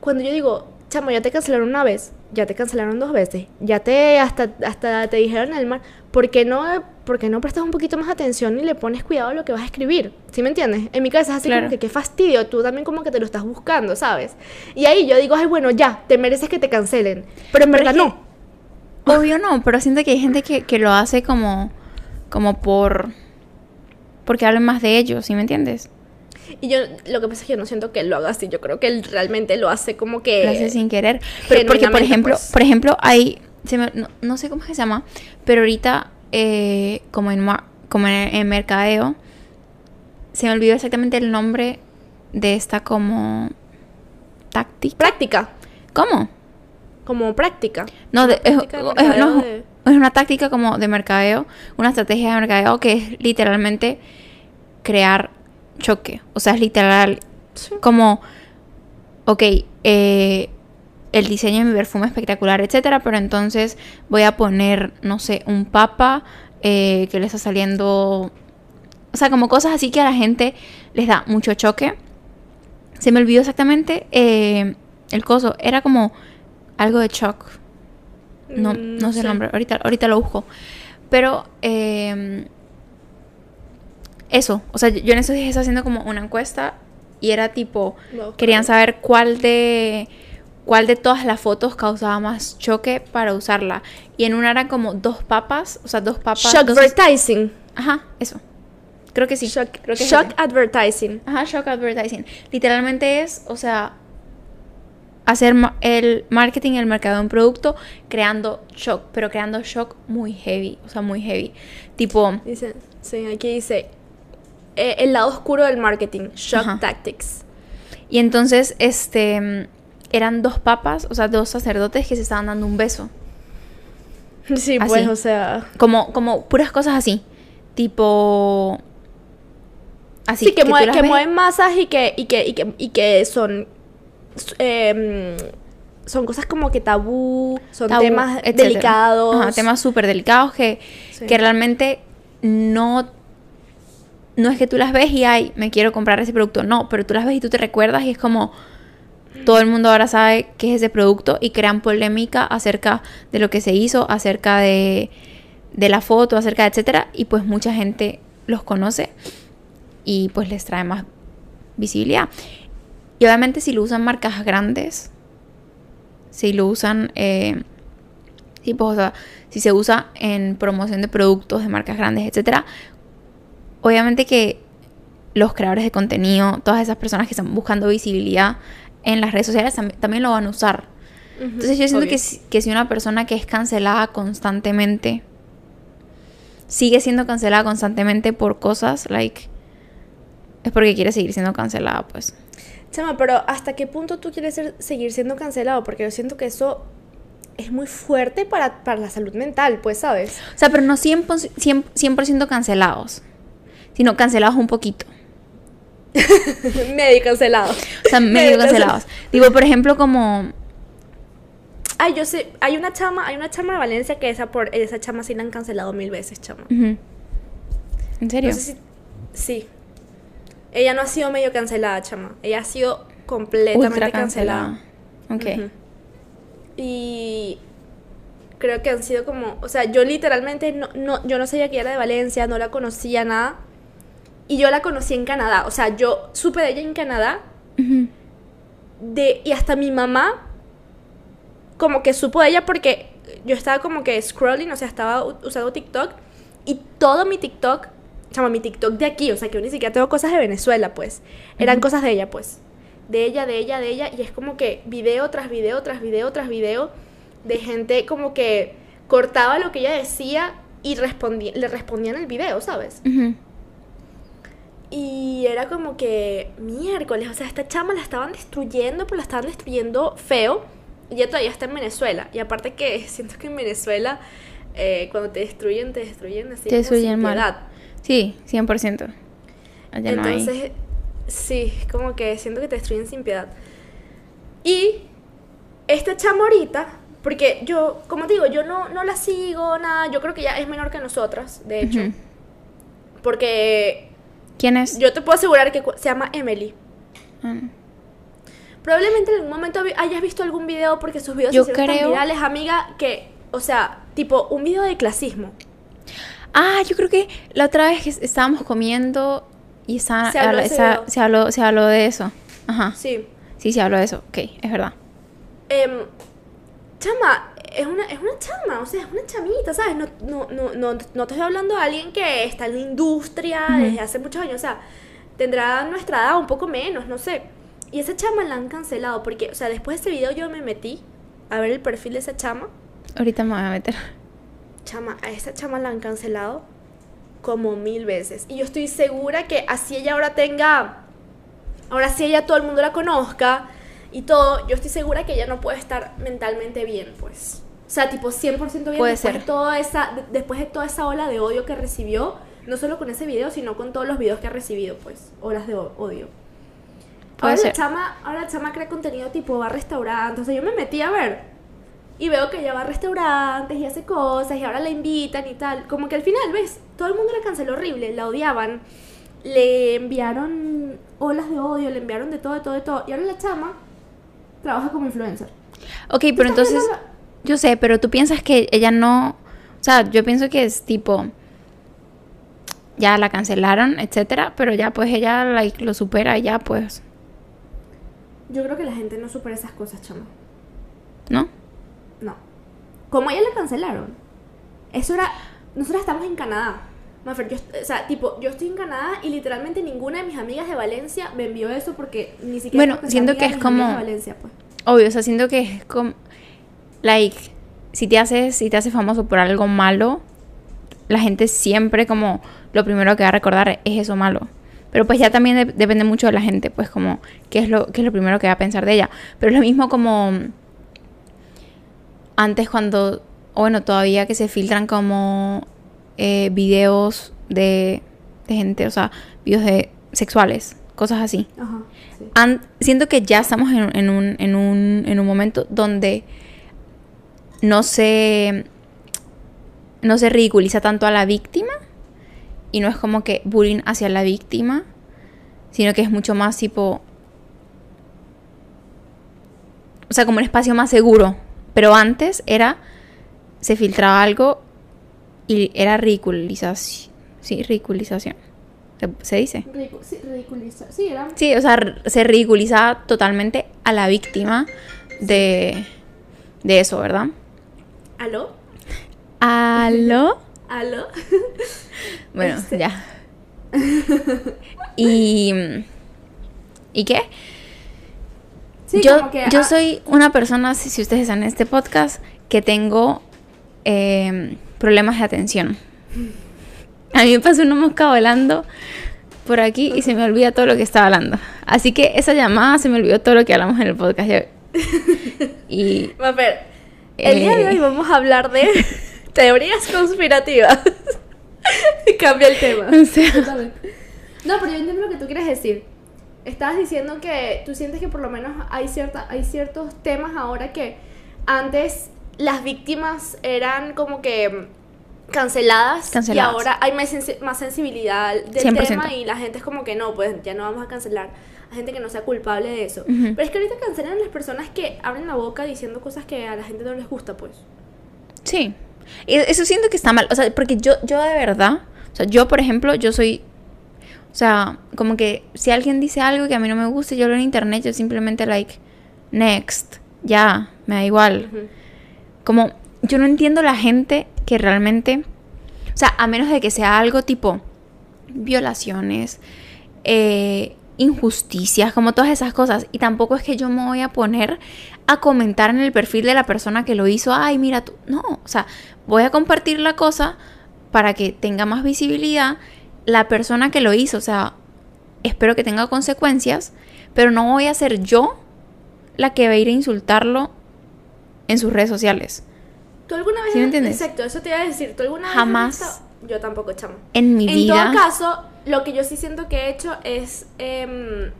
cuando yo digo, chamo, ya te cancelaron una vez, ya te cancelaron dos veces, ya te, hasta, hasta te dijeron el mal, ¿por qué no, por qué no prestas un poquito más atención y le pones cuidado a lo que vas a escribir? ¿Sí me entiendes? En mi cabeza es así Claro. como que qué fastidio, tú también como que te lo estás buscando, ¿sabes? Y ahí yo digo, ay, bueno, ya, te mereces que te cancelen. Pero en Pero verdad es no. Obvio no, pero siento que hay gente que, que lo hace como... Como por... Porque hablan más de ellos, ¿sí me entiendes? Y yo, lo que pasa es que yo no siento que él lo haga así, yo creo que él realmente lo hace como que... lo hace sin querer. Pero porque, por ejemplo, pues. por ejemplo, hay, se me- no, no sé cómo se llama, pero ahorita, eh, como en, ma- como en, en mercadeo, se me olvidó exactamente el nombre de esta como táctica. Práctica, ¿Cómo? como práctica. No, de- es, táctica de es- no, de- es una táctica como de mercadeo, una estrategia de mercadeo que es literalmente crear choque. O sea, es literal Sí. como, ok, eh, el diseño de mi perfume es espectacular, etcétera, pero entonces voy a poner, no sé, un papa eh, que le está saliendo, o sea, como cosas así que a la gente les da mucho choque. Se me olvidó exactamente eh, el coso, era como algo de shock. No, Mm, no sé el nombre, ahorita, ahorita lo busco. Pero eh, eso, o sea, yo en esos días estaba haciendo como una encuesta y era tipo, No, querían saber cuál de cuál de todas las fotos causaba más choque para usarla. Y en una eran como dos papas, o sea, dos papas. Shock dos- advertising. Ajá, eso. Creo que sí. Shock, creo que es shock advertising. Ajá, shock advertising. Literalmente es, o sea, hacer el marketing, el mercado de un producto, creando shock, pero creando shock muy heavy, o sea, muy heavy. Tipo, Dice, sí, aquí dice eh, el lado oscuro del marketing, shock Ajá. tactics. y entonces, este, eran dos papas, o sea, dos sacerdotes que se estaban dando un beso. Sí, Así. pues, o sea, Como, como puras cosas así. Tipo. Así sí, que, tú mue- las que mueven masas y que, y que, y que, y que son, em, son cosas como que tabú, son tabú, temas etcétera. delicados. Ajá, temas súper delicados que, Sí. que realmente no. No es que tú las ves y ay, me quiero comprar ese producto. No, pero tú las ves y tú te recuerdas y es como. Todo el mundo ahora sabe qué es ese producto y crean polémica acerca de lo que se hizo, acerca de, de la foto, acerca de etcétera. Y pues mucha gente los conoce y pues les trae más visibilidad. Y obviamente si lo usan marcas grandes, si lo usan, eh, sí, pues, o sea, si se usa en promoción de productos de marcas grandes, etcétera, obviamente que los creadores de contenido, todas esas personas que están buscando visibilidad en las redes sociales tam- también lo van a usar. Entonces yo siento que, si- que si una persona que es cancelada constantemente sigue siendo cancelada constantemente por cosas, like, es porque quiere seguir siendo cancelada, pues. Chama, pero ¿hasta qué punto tú quieres ser- seguir siendo cancelado? Porque yo siento que eso es muy fuerte para, para la salud mental, pues, ¿sabes? O sea, pero no 100%, 100%, 100% cancelados, sino cancelados un poquito. Medio cancelado. O sea, medio cancelados. Digo, por ejemplo, como... Ay, yo sé, hay una chama, hay una chama de Valencia que esa por esa chama sí la han cancelado mil veces, chama. ¿En serio? No sé si sí. Ella no ha sido medio cancelada, chama. Ella ha sido completamente Ultra cancelada. cancelada. Ok. Y creo que han sido como, o sea, yo literalmente no, no, yo no sabía que ella era de Valencia, no la conocía nada. Y yo la conocí en Canadá, o sea, yo supe de ella en Canadá de y hasta mi mamá como que supo de ella porque yo estaba como que scrolling, o sea, estaba usando TikTok y todo mi TikTok, chama, mi TikTok de aquí, o sea, que yo ni siquiera tengo cosas de Venezuela, pues, eran cosas de ella, pues, de ella, de ella, de ella y es como que video tras video tras video tras video de gente como que cortaba lo que ella decía y respondía, le respondían el video, ¿sabes? Y era como que miércoles, o sea, esta chama la estaban destruyendo, pero la estaban destruyendo feo. Y ella todavía está en Venezuela. Y aparte que siento que en Venezuela, eh, cuando te destruyen, te destruyen así. Te destruyen mal. Sí, 100%. Allá no hay. Entonces, sí, como que siento que te destruyen sin piedad. Y esta chama ahorita, porque yo, como te digo, yo no, no la sigo, nada. Yo creo que ya es menor que nosotras, de hecho. Porque ¿Quién es? yo te puedo asegurar que se llama Emily. Ah. Probablemente en algún momento hayas visto algún video porque sus videos Yo se tan creo- virales, amiga, que, o sea, tipo un video de clasismo. Ah, yo creo que la otra vez que estábamos comiendo y esa- Se habló esa- se habló, se habló de eso. Ajá. Sí. Sí, se habló de eso. Ok, es verdad. Em, chama, es una, es una chama, o sea, es una chamita, ¿sabes? No, no, no, no, no te estoy hablando de alguien que está en la industria desde hace muchos años, o sea, tendrá nuestra edad, un poco menos, no sé. Y esa chama la han cancelado porque, o sea, después de ese video yo me metí a ver el perfil de esa chama. Ahorita me voy a meter. Chama, a esa chama la han cancelado como mil veces. Y yo estoy segura que así ella ahora tenga, ahora sí ella todo el mundo la conozca y todo, yo estoy segura que ella no puede estar mentalmente bien, pues. O sea, tipo 100% bien Puede después, ser. De toda esa, de- después de toda esa ola de odio que recibió, no solo con ese video, sino con todos los videos que ha recibido, pues, olas de odio. Puede ahora ser. la chama, ahora la chama crea contenido tipo va a restaurantes, o sea, yo me metí a ver y veo que ella va a restaurantes y hace cosas y ahora la invitan y tal. Como que al final, ¿ves? Todo el mundo la canceló horrible, la odiaban. Le enviaron olas de odio, le enviaron de todo, de todo, de todo. Y ahora la chama trabaja como influencer. Ok, pero entonces, la- yo sé, pero tú piensas que ella no, o sea, yo pienso que es tipo, ya la cancelaron, etcétera, pero ya pues ella like, lo supera y ya pues, Yo creo que la gente no supera esas cosas, chama. ¿no? No. Como ella la cancelaron. Eso era. Nosotros estamos en Canadá. Mafer, yo, o sea, tipo, yo estoy en Canadá y literalmente ninguna de mis amigas de Valencia me envió eso porque ni siquiera. Bueno, siento que es como- de Valencia, pues. Obvio, o sea, siento que es como, like, si te haces, si te haces famoso por algo malo, la gente siempre como, lo primero que va a recordar es eso malo. Pero pues ya también de- depende mucho de la gente, pues como, qué es lo, qué es lo primero que va a pensar de ella. Pero es lo mismo como antes cuando, bueno, todavía que se filtran como eh, videos de, de gente, o sea, videos de sexuales, cosas así Ajá, sí. siento que ya estamos en, en un, en, un, en un momento donde no se no se ridiculiza tanto a la víctima y no es como que bullying hacia la víctima sino que es mucho más tipo o sea como un espacio más seguro pero antes era se filtraba algo y era ridiculización sí ridiculización se, dice Ridicu- sí, ridiculiza. Sí, era. Sí, o sea, se ridiculizaba totalmente a la víctima de, de eso, ¿verdad? ¿Aló? ¿Aló? ¿Aló? Bueno, Este- ya. Y... ¿Y qué? Sí, yo como que, yo ah, soy una persona, si, si ustedes están en este podcast, que tengo eh, problemas de atención. A mí me pasó una mosca volando por aquí y se me olvida todo lo que estaba hablando. Así que esa llamada se me olvidó todo lo que hablamos en el podcast. Y el día de Eh. hoy vamos a hablar de teorías conspirativas. Cambia el tema. O sea-. No, pero yo entiendo lo que tú quieres decir. Estabas diciendo que tú sientes que por lo menos hay, cierta, hay ciertos temas ahora que antes las víctimas eran como que mm, canceladas, Canceladas. y ahora hay más, sensi- más sensibilidad del 100%. tema y la gente es como que no, pues ya no vamos a cancelar gente que no sea culpable de eso. Pero es que ahorita cancelan a las personas que abren la boca diciendo cosas que a la gente no les gusta, pues. Sí. Eso siento que está mal. O sea, porque yo, yo de verdad, o sea, yo por ejemplo, yo soy, o sea, como que si alguien dice algo que a mí no me gusta, yo lo en internet, yo simplemente like, next, ya, me da igual. Como, yo no entiendo la gente que realmente, o sea, a menos de que sea algo tipo violaciones, eh, injusticias, como todas esas cosas. Y tampoco es que yo me voy a poner a comentar en el perfil de la persona que lo hizo, ay, mira tú. No, o sea, voy a compartir la cosa para que tenga más visibilidad la persona que lo hizo. O sea, espero que tenga consecuencias, pero no voy a ser yo la que va a ir a insultarlo en sus redes sociales. ¿Tú alguna vez... ¿Sí me entiendes? Exacto, eso te iba a decir. ¿Tú alguna vez... Jamás. Yo tampoco, chamo. En mi en vida. todo caso, lo que yo sí siento que he hecho es... em,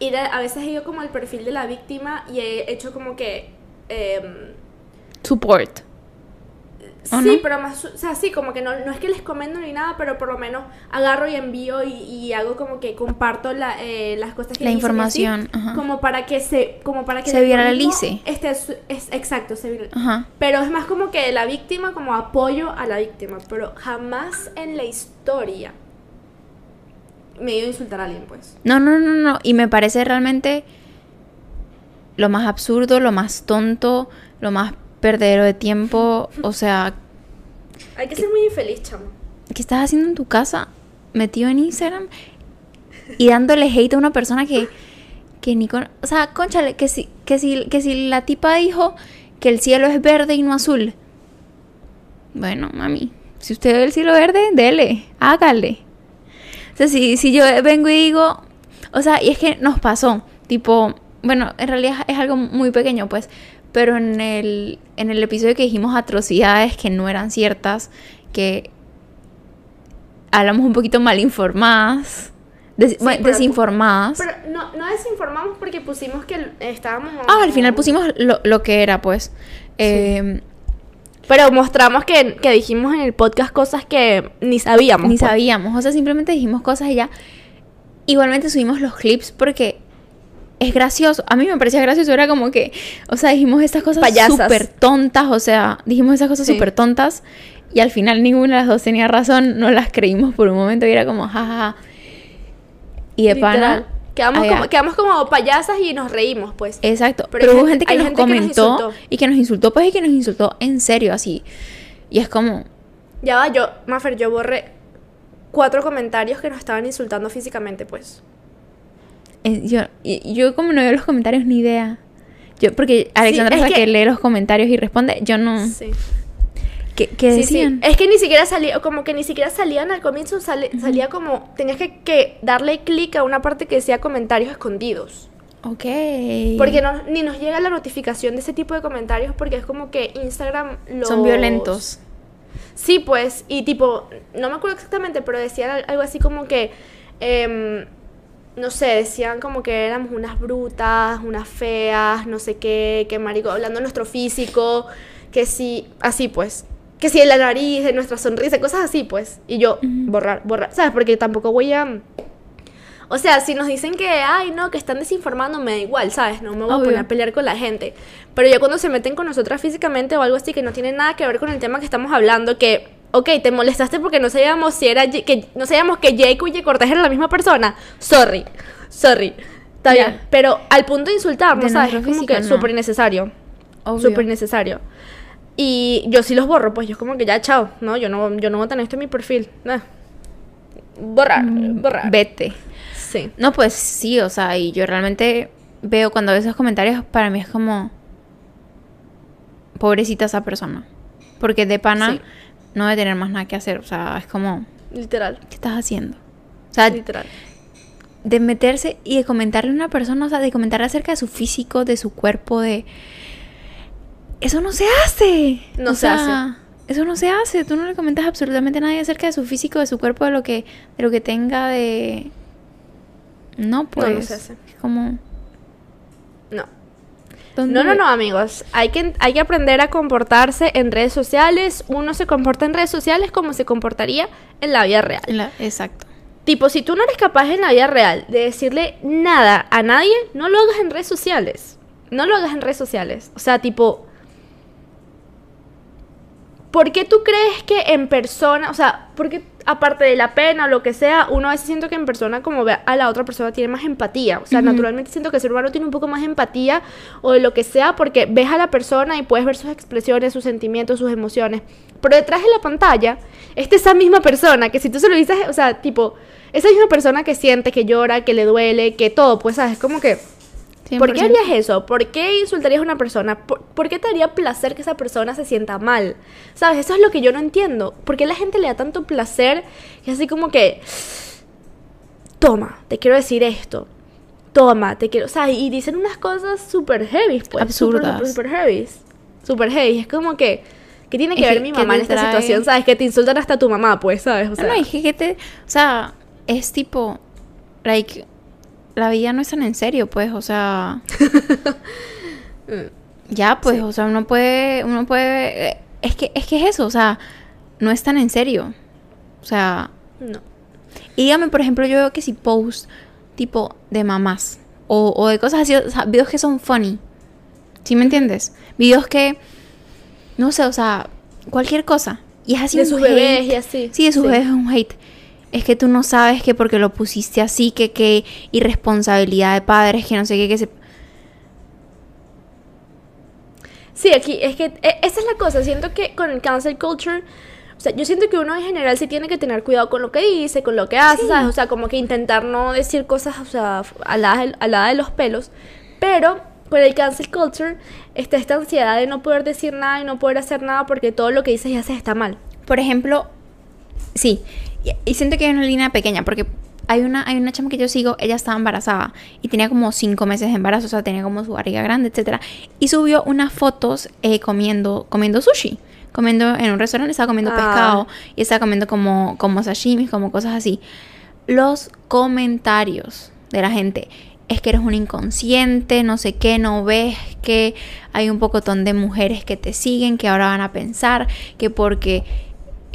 ir a, a veces he ido como al perfil de la víctima y he hecho como que... em, Support. ¿O sí, no? pero más, o sea, sí, como que no, no es que les comento ni nada, pero por lo menos agarro y envío y, y hago como que comparto la, eh, las cosas que La así, información, ajá. como para que se, como para que Se viralice. esté su- es, exacto, se viral- Ajá. Pero es más como que la víctima, como apoyo a la víctima, pero jamás en la historia me he ido a insultar a alguien, pues. No, no, no, no. Y me parece realmente lo más absurdo, lo más tonto, lo más perdedero de tiempo. O sea, Hay que ser muy infeliz, chamo. ¿qué estás haciendo en tu casa? Metido en Instagram y dándole hate a una persona que, que ni con... O sea, conchale, que si, que, si, que si la tipa dijo que el cielo es verde y no azul. Bueno, mami, si usted ve el cielo verde, dele, hágale. O sea, si, si yo vengo y digo, o sea, y es que nos pasó, tipo, bueno, en realidad es algo muy pequeño, pues, pero en el, en el episodio que dijimos atrocidades que no eran ciertas, que hablamos un poquito mal informadas, des- Sí, bueno, pero- desinformadas. Pero no, no desinformamos porque pusimos que estábamos... ah, al final pusimos lo, lo que era, pues. Eh, Pero mostramos que, que dijimos en el podcast cosas que ni sabíamos. Ni pues. sabíamos, o sea, simplemente dijimos cosas y ya. Igualmente subimos los clips porque es gracioso. A mí me parecía gracioso, era como que, o sea, dijimos estas cosas súper tontas, o sea, dijimos esas cosas Sí. súper tontas y al final ninguna de las dos tenía razón, no las creímos por un momento y era como, jajaja. Y de pana. Quedamos como, quedamos como payasas y nos reímos, pues. Exacto, Pero hubo gente- que nos gente que nos comentó y que nos insultó, pues y que nos insultó en serio, así. Y es como, Ya va, yo, Mafer, yo borré cuatro comentarios que nos estaban insultando físicamente, pues. Yo, yo como no veo los comentarios ni idea. Yo, porque Alexandra es es la que- que lee los comentarios y responde, yo no. Sí. ¿Qué, qué Sí, sí. decían? Es que ni siquiera salía, como que ni siquiera salían al comienzo, sale- salía como, tenías que, que darle clic a una parte que decía comentarios escondidos. Ok. Porque no, ni nos llega la notificación de ese tipo de comentarios porque es como que Instagram los... Son violentos. Sí, pues, y tipo, no me acuerdo exactamente, pero decían al- algo así como que, em, no sé, decían como que éramos unas brutas, unas feas, no sé qué, que marico, hablando de nuestro físico, que sí, así pues, que sí de la nariz, de nuestra sonrisa, cosas así pues, y yo, borrar, borrar, ¿sabes? Porque tampoco voy a... O sea, si nos dicen que, ay, no, que están desinformando, me da igual, ¿sabes? No me voy a poner a pelear con la gente. Pero ya cuando se meten con nosotras físicamente o algo así que no tiene nada que ver con el tema que estamos hablando, que, ok, te molestaste porque no sabíamos si era, que no sabíamos que Jake y Cortés eran la misma persona. Sorry, sorry. Está bien. Pero al punto de insultarnos, De ¿sabes? Es como que no. súper innecesario. Súper innecesario. Y yo sí los borro, pues yo como que ya, chao. No, yo no, yo no voy a tener esto en mi perfil. Nah. Borrar, borrar. Vete. Sí. No, pues sí, o sea, y yo realmente veo cuando veo esos comentarios, para mí es como. Pobrecita esa persona. Porque de pana Sí. No debe tener más nada que hacer. O sea, es como. Literal. ¿Qué estás haciendo? O sea, Literal. de meterse y de comentarle a una persona, o sea, de comentarle acerca de su físico, de su cuerpo, de... Eso no se hace. No O se sea, hace. Eso no se hace. Tú no le comentas absolutamente a nadie acerca de su físico, de su cuerpo, de lo que, de lo que tenga, de... No, pues. no se hace. Es como... No. ¿dónde No, no, amigos. Hay que, hay que aprender a comportarse en redes sociales. Uno se comporta en redes sociales como se comportaría en la vida real. La- exacto. Tipo, si tú no eres capaz en la vida real de decirle nada a nadie, no lo hagas en redes sociales. No lo hagas en redes sociales. O sea, tipo, ¿por qué tú crees que en persona, o sea, porque aparte de la pena o lo que sea, uno a veces siento que en persona como ve a la otra persona tiene más empatía, o sea, naturalmente siento que el ser humano tiene un poco más empatía o de lo que sea porque ves a la persona y puedes ver sus expresiones, sus sentimientos, sus emociones, pero detrás de la pantalla está esa misma persona que si tú se lo dices, o sea, tipo, esa misma persona que siente, que llora, que le duele, que todo, pues sabes, como que ¿Por qué 100%. harías eso? ¿Por qué insultarías a una persona? ¿Por, por qué te daría placer que esa persona se sienta mal? ¿Sabes? Eso es lo que yo no entiendo. ¿Por qué la gente le da tanto placer y así como que... Toma, te quiero decir esto. Toma, te quiero... O sea, y dicen unas cosas súper heavy, pues. Absurdas. Súper, heavy. Súper heavy. Es como que... ¿Qué tiene que Es ver que- mi que mamá en esta trae- situación? ¿Sabes? Que te insultan hasta tu mamá, pues, ¿sabes? O sea, No, no, es que, que te, o sea, es tipo, like, la vida no es tan en serio, pues, o sea, ya, pues, o sea, uno puede, uno puede, eh, es que, es que es eso, o sea, no es tan en serio, o sea, no. y dígame, por ejemplo, yo veo que si post, tipo, de mamás, o, o de cosas así, o sea, videos que son funny, ¿sí me entiendes? Videos que, no sé, o sea, cualquier cosa, y es así De un sus hate. bebés y así. Sí, de sus Sí. bebés es un hate. Es que tú no sabes que porque lo pusiste así, que qué irresponsabilidad de padres, que no sé qué, que se... Sí, aquí es que e- esa es la cosa. Siento que con el cancel culture, o sea, yo siento que uno en general sí tiene que tener cuidado con lo que dice, con lo que hace, Sí. ¿sabes? O sea, como que intentar no decir cosas, o sea, a la, a la de los pelos. Pero con el cancel culture está esta ansiedad de no poder decir nada y no poder hacer nada porque todo lo que dices y haces está mal. Por ejemplo, sí, y, siento que hay una línea pequeña, porque hay una, hay una chama que yo sigo, ella estaba embarazada y tenía como cinco meses de embarazo, o sea, tenía como su barriga grande, etcétera, y subió unas fotos eh, comiendo, comiendo sushi. Comiendo en un restaurante, estaba comiendo Ah. pescado y estaba comiendo como, como sashimis, como cosas así. Los comentarios de la gente es que eres un inconsciente, no sé qué, no ves que hay un pocotón de mujeres que te siguen, que ahora van a pensar que porque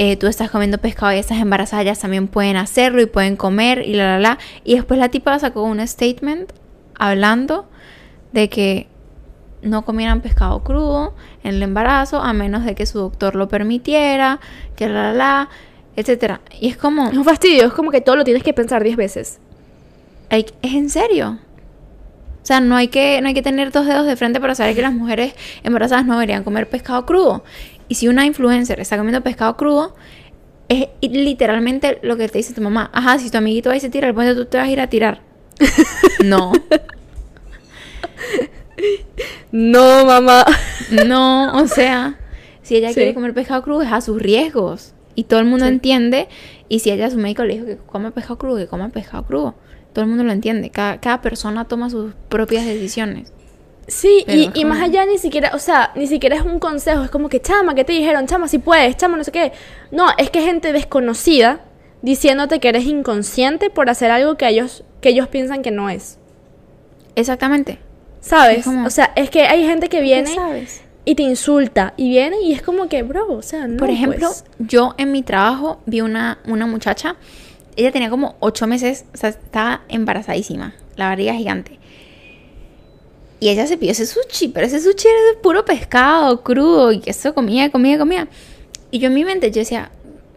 eh, tú estás comiendo pescado y estás embarazada, ellas también pueden hacerlo y pueden comer y la la la. Y después la tipa sacó un statement hablando de que no comieran pescado crudo en el embarazo a menos de que su doctor lo permitiera, que la la la, etcétera. Y es como Es un fastidio, es como que todo lo tienes que pensar 10 veces. ¿Es en serio? O sea, no hay, que, no hay que tener dos dedos de frente para saber que las mujeres embarazadas no deberían comer pescado crudo. Y si una influencer está comiendo pescado crudo, es literalmente lo que te dice tu mamá. Ajá, si tu amiguito va y se tira el puente, tú te vas a ir a tirar. no, No, mamá. no, o sea, si ella Sí. quiere comer pescado crudo es a sus riesgos. Y todo el mundo Sí. entiende. Y si ella a su médico le dijo que coma pescado crudo, que coma pescado crudo. Todo el mundo lo entiende. Cada, cada persona toma sus propias decisiones. Sí, y, y más allá ni siquiera, o sea, ni siquiera es un consejo, es como que, chama, ¿qué te dijeron? Chama, si puedes, chama, no sé qué. No, es que gente desconocida diciéndote que eres inconsciente por hacer algo que ellos, que ellos piensan que no es. Exactamente. ¿Sabes? Como- O sea, es que hay gente que viene sabes? y te insulta y viene y es como que, bro, o sea, no. Por ejemplo, pues. yo en mi trabajo vi una, una muchacha, ella tenía como ocho meses, o sea, estaba embarazadísima, la barriga gigante. Y ella se pidió ese sushi, pero ese sushi era de puro pescado crudo y que eso comía, comía, comía. Y yo en mi mente yo decía,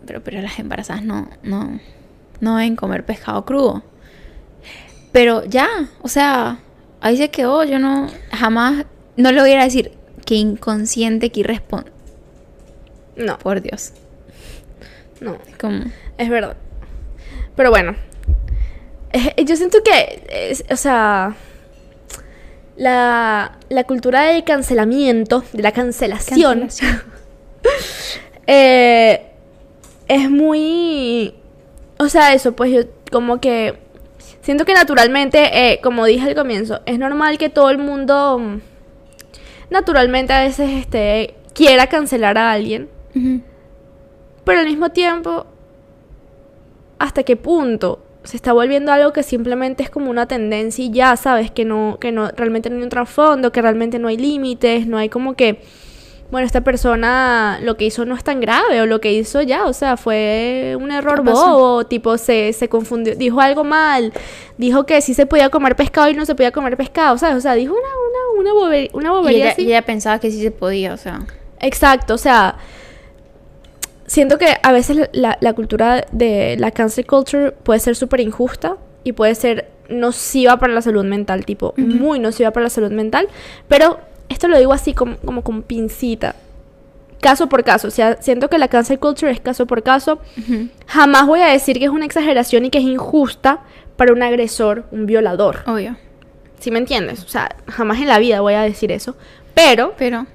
pero, pero las embarazadas no, no, no deben comer pescado crudo. Pero ya, o sea, ahí se quedó, yo no, jamás, no le hubiera decir que inconsciente, que irresponsable. no, Por Dios. no. Es verdad. Pero bueno. Eh, Yo siento que, es- o sea, la, la cultura del cancelamiento, de la cancelación, Cancelación. eh, es muy... O sea, eso, pues yo como que siento que naturalmente, eh, como dije al comienzo, es normal que todo el mundo mm, naturalmente a veces este, quiera cancelar a alguien. Pero al mismo tiempo, ¿hasta qué punto se está volviendo algo que simplemente es como una tendencia y ya sabes que no, que no, realmente no hay un trasfondo, que realmente no hay límites, no hay como que bueno, esta persona lo que hizo no es tan grave o lo que hizo ya, o sea, fue un error bobo, tipo se, se confundió, dijo algo mal, dijo que sí se podía comer pescado y no se podía comer pescado, ¿sabes? O sea, dijo una, una, una, bobe- una Y bobería ella, así. y ella pensaba que sí se podía, o sea. Exacto, o sea, siento que a veces la, la cultura de la cancel culture puede ser súper injusta y puede ser nociva para la salud mental, tipo, muy nociva para la salud mental, pero esto lo digo así como, como con pincita, caso por caso, o sea, siento que la cancel culture es caso por caso, jamás voy a decir que es una exageración y que es injusta para un agresor, un violador, Obvio. ¿sí me entiendes? O sea, jamás en la vida voy a decir eso, pero... Pero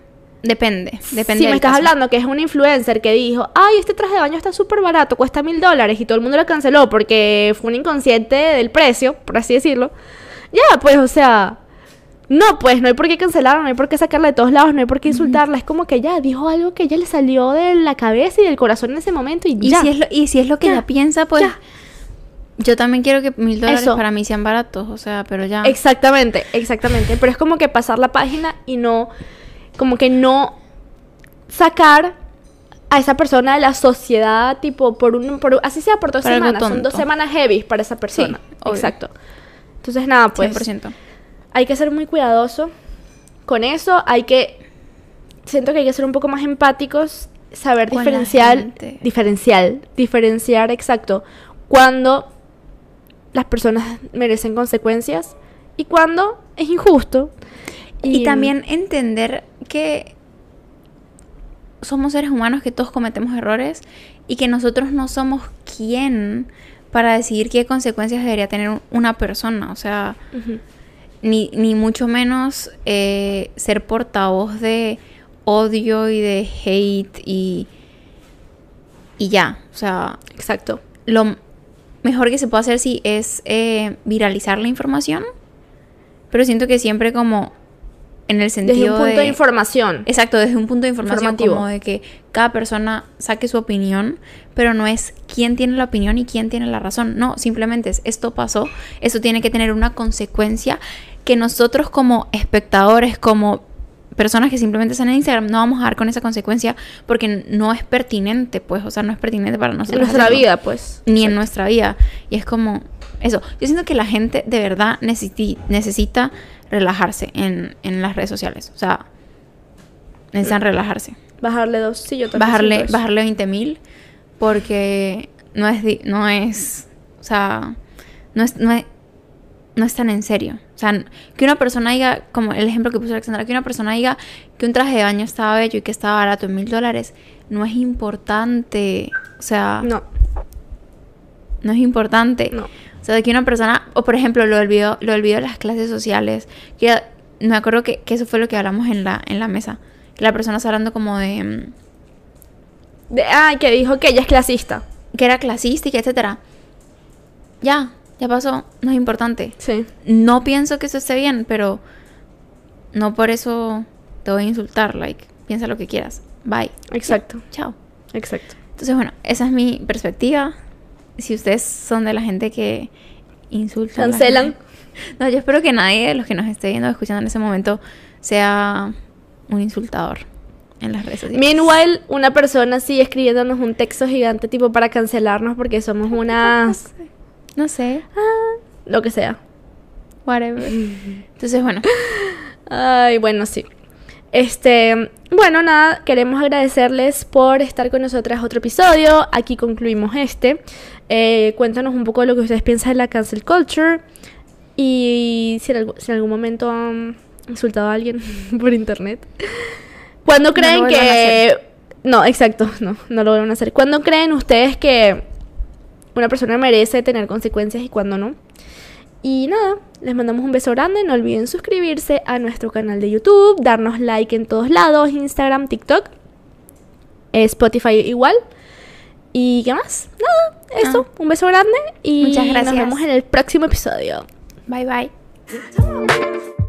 depende. Depende si me estás caso. hablando que es un influencer que dijo, ay, este traje de baño está súper barato, cuesta mil dólares y todo el mundo lo canceló porque fue un inconsciente del precio, por así decirlo. Ya, pues, o sea, no, pues, no hay por qué cancelarla, no hay por qué sacarla de todos lados, no hay por qué insultarla. Es como que ya dijo algo que ya le salió de la cabeza y del corazón en ese momento y, Y ya. si, es lo, y si es lo que Ya, ella piensa, pues. ya. Yo también quiero que mil dólares para mí sean baratos, o sea, pero ya. Exactamente, exactamente. Pero es como que pasar la página y no, como que no sacar a esa persona de la sociedad, tipo, por un, por, así sea por dos semanas. Son dos semanas heavy para esa persona. Exacto. Entonces, nada, pues 100%. hay que ser muy cuidadoso con eso. Hay que, siento que hay que ser un poco más empáticos, saber diferenciar, gente. diferencial, diferenciar, exacto, cuando las personas merecen consecuencias y cuando es injusto. Y también entender que somos seres humanos, que todos cometemos errores y que nosotros no somos quien para decidir qué consecuencias debería tener una persona. O sea, ni, ni mucho menos eh, ser portavoz de odio y de hate y, y ya. O sea, Exacto. lo mejor que se puede hacer sí es eh, viralizar la información, pero siento que siempre como en el sentido Desde un punto de, de información. Exacto, desde un punto de información como de que cada persona saque su opinión, pero no es quién tiene la opinión y quién tiene la razón. No, simplemente es esto pasó, eso tiene que tener una consecuencia que nosotros como espectadores, como personas que simplemente están en Instagram, no vamos a dar con esa consecuencia porque no es pertinente, pues, o sea, no es pertinente para En nosotros. nuestra hacerlo vida, pues. ni en Exacto. nuestra vida. Y es como eso. Yo siento que la gente de verdad necesita relajarse en, en las redes sociales. O sea, necesitan relajarse. Bajarle dos. Sí, yo también Bajarle, bajarle 20 mil porque no es, no es, o sea, no es, no es, no es tan en serio. O sea, que una persona diga, como el ejemplo que puso Alexandra, que una persona diga que un traje de baño estaba bello y que estaba barato en mil dólares, no es importante. O sea, No, no es importante. no. O sea, de que una persona, o por ejemplo, lo del video, lo de las clases sociales, que me acuerdo que, que eso fue lo que hablamos en la, en la mesa. Que la persona está hablando como de mm, De, ay, que dijo que ella es clasista. que era clasista y que etcétera. Ya, ya pasó, no es importante. Sí. No pienso que eso esté bien, pero no por eso te voy a insultar, like, piensa lo que quieras. Bye. Exacto. Chao. Exacto. Entonces, bueno, esa es mi perspectiva. Si ustedes son de la gente que insulta. Cancelan. No, yo espero que nadie de los que nos esté viendo o escuchando en ese momento sea un insultador en las redes sociales. Meanwhile, una persona así escribiéndonos un texto gigante tipo para cancelarnos porque somos unas... No sé, Lo que sea. whatever. Entonces, bueno, Ay, bueno, sí. Este, bueno, nada, queremos agradecerles por estar con nosotras otro episodio. Aquí concluimos este. Eh, cuéntanos un poco de lo que ustedes piensan de la cancel culture. Y si en, algún, si en algún momento han insultado a alguien por internet. ¿Cuándo creen que... No, exacto, no, no lo vuelvan a hacer. ¿Cuándo creen ustedes que una persona merece tener consecuencias y cuándo no? Y nada, les mandamos un beso grande. No olviden suscribirse a nuestro canal de YouTube, darnos like en todos lados, Instagram, TikTok, eh, Spotify igual. ¿Y qué más? Nada, eso. Un beso grande y Muchas gracias. nos vemos en el próximo episodio. bye bye.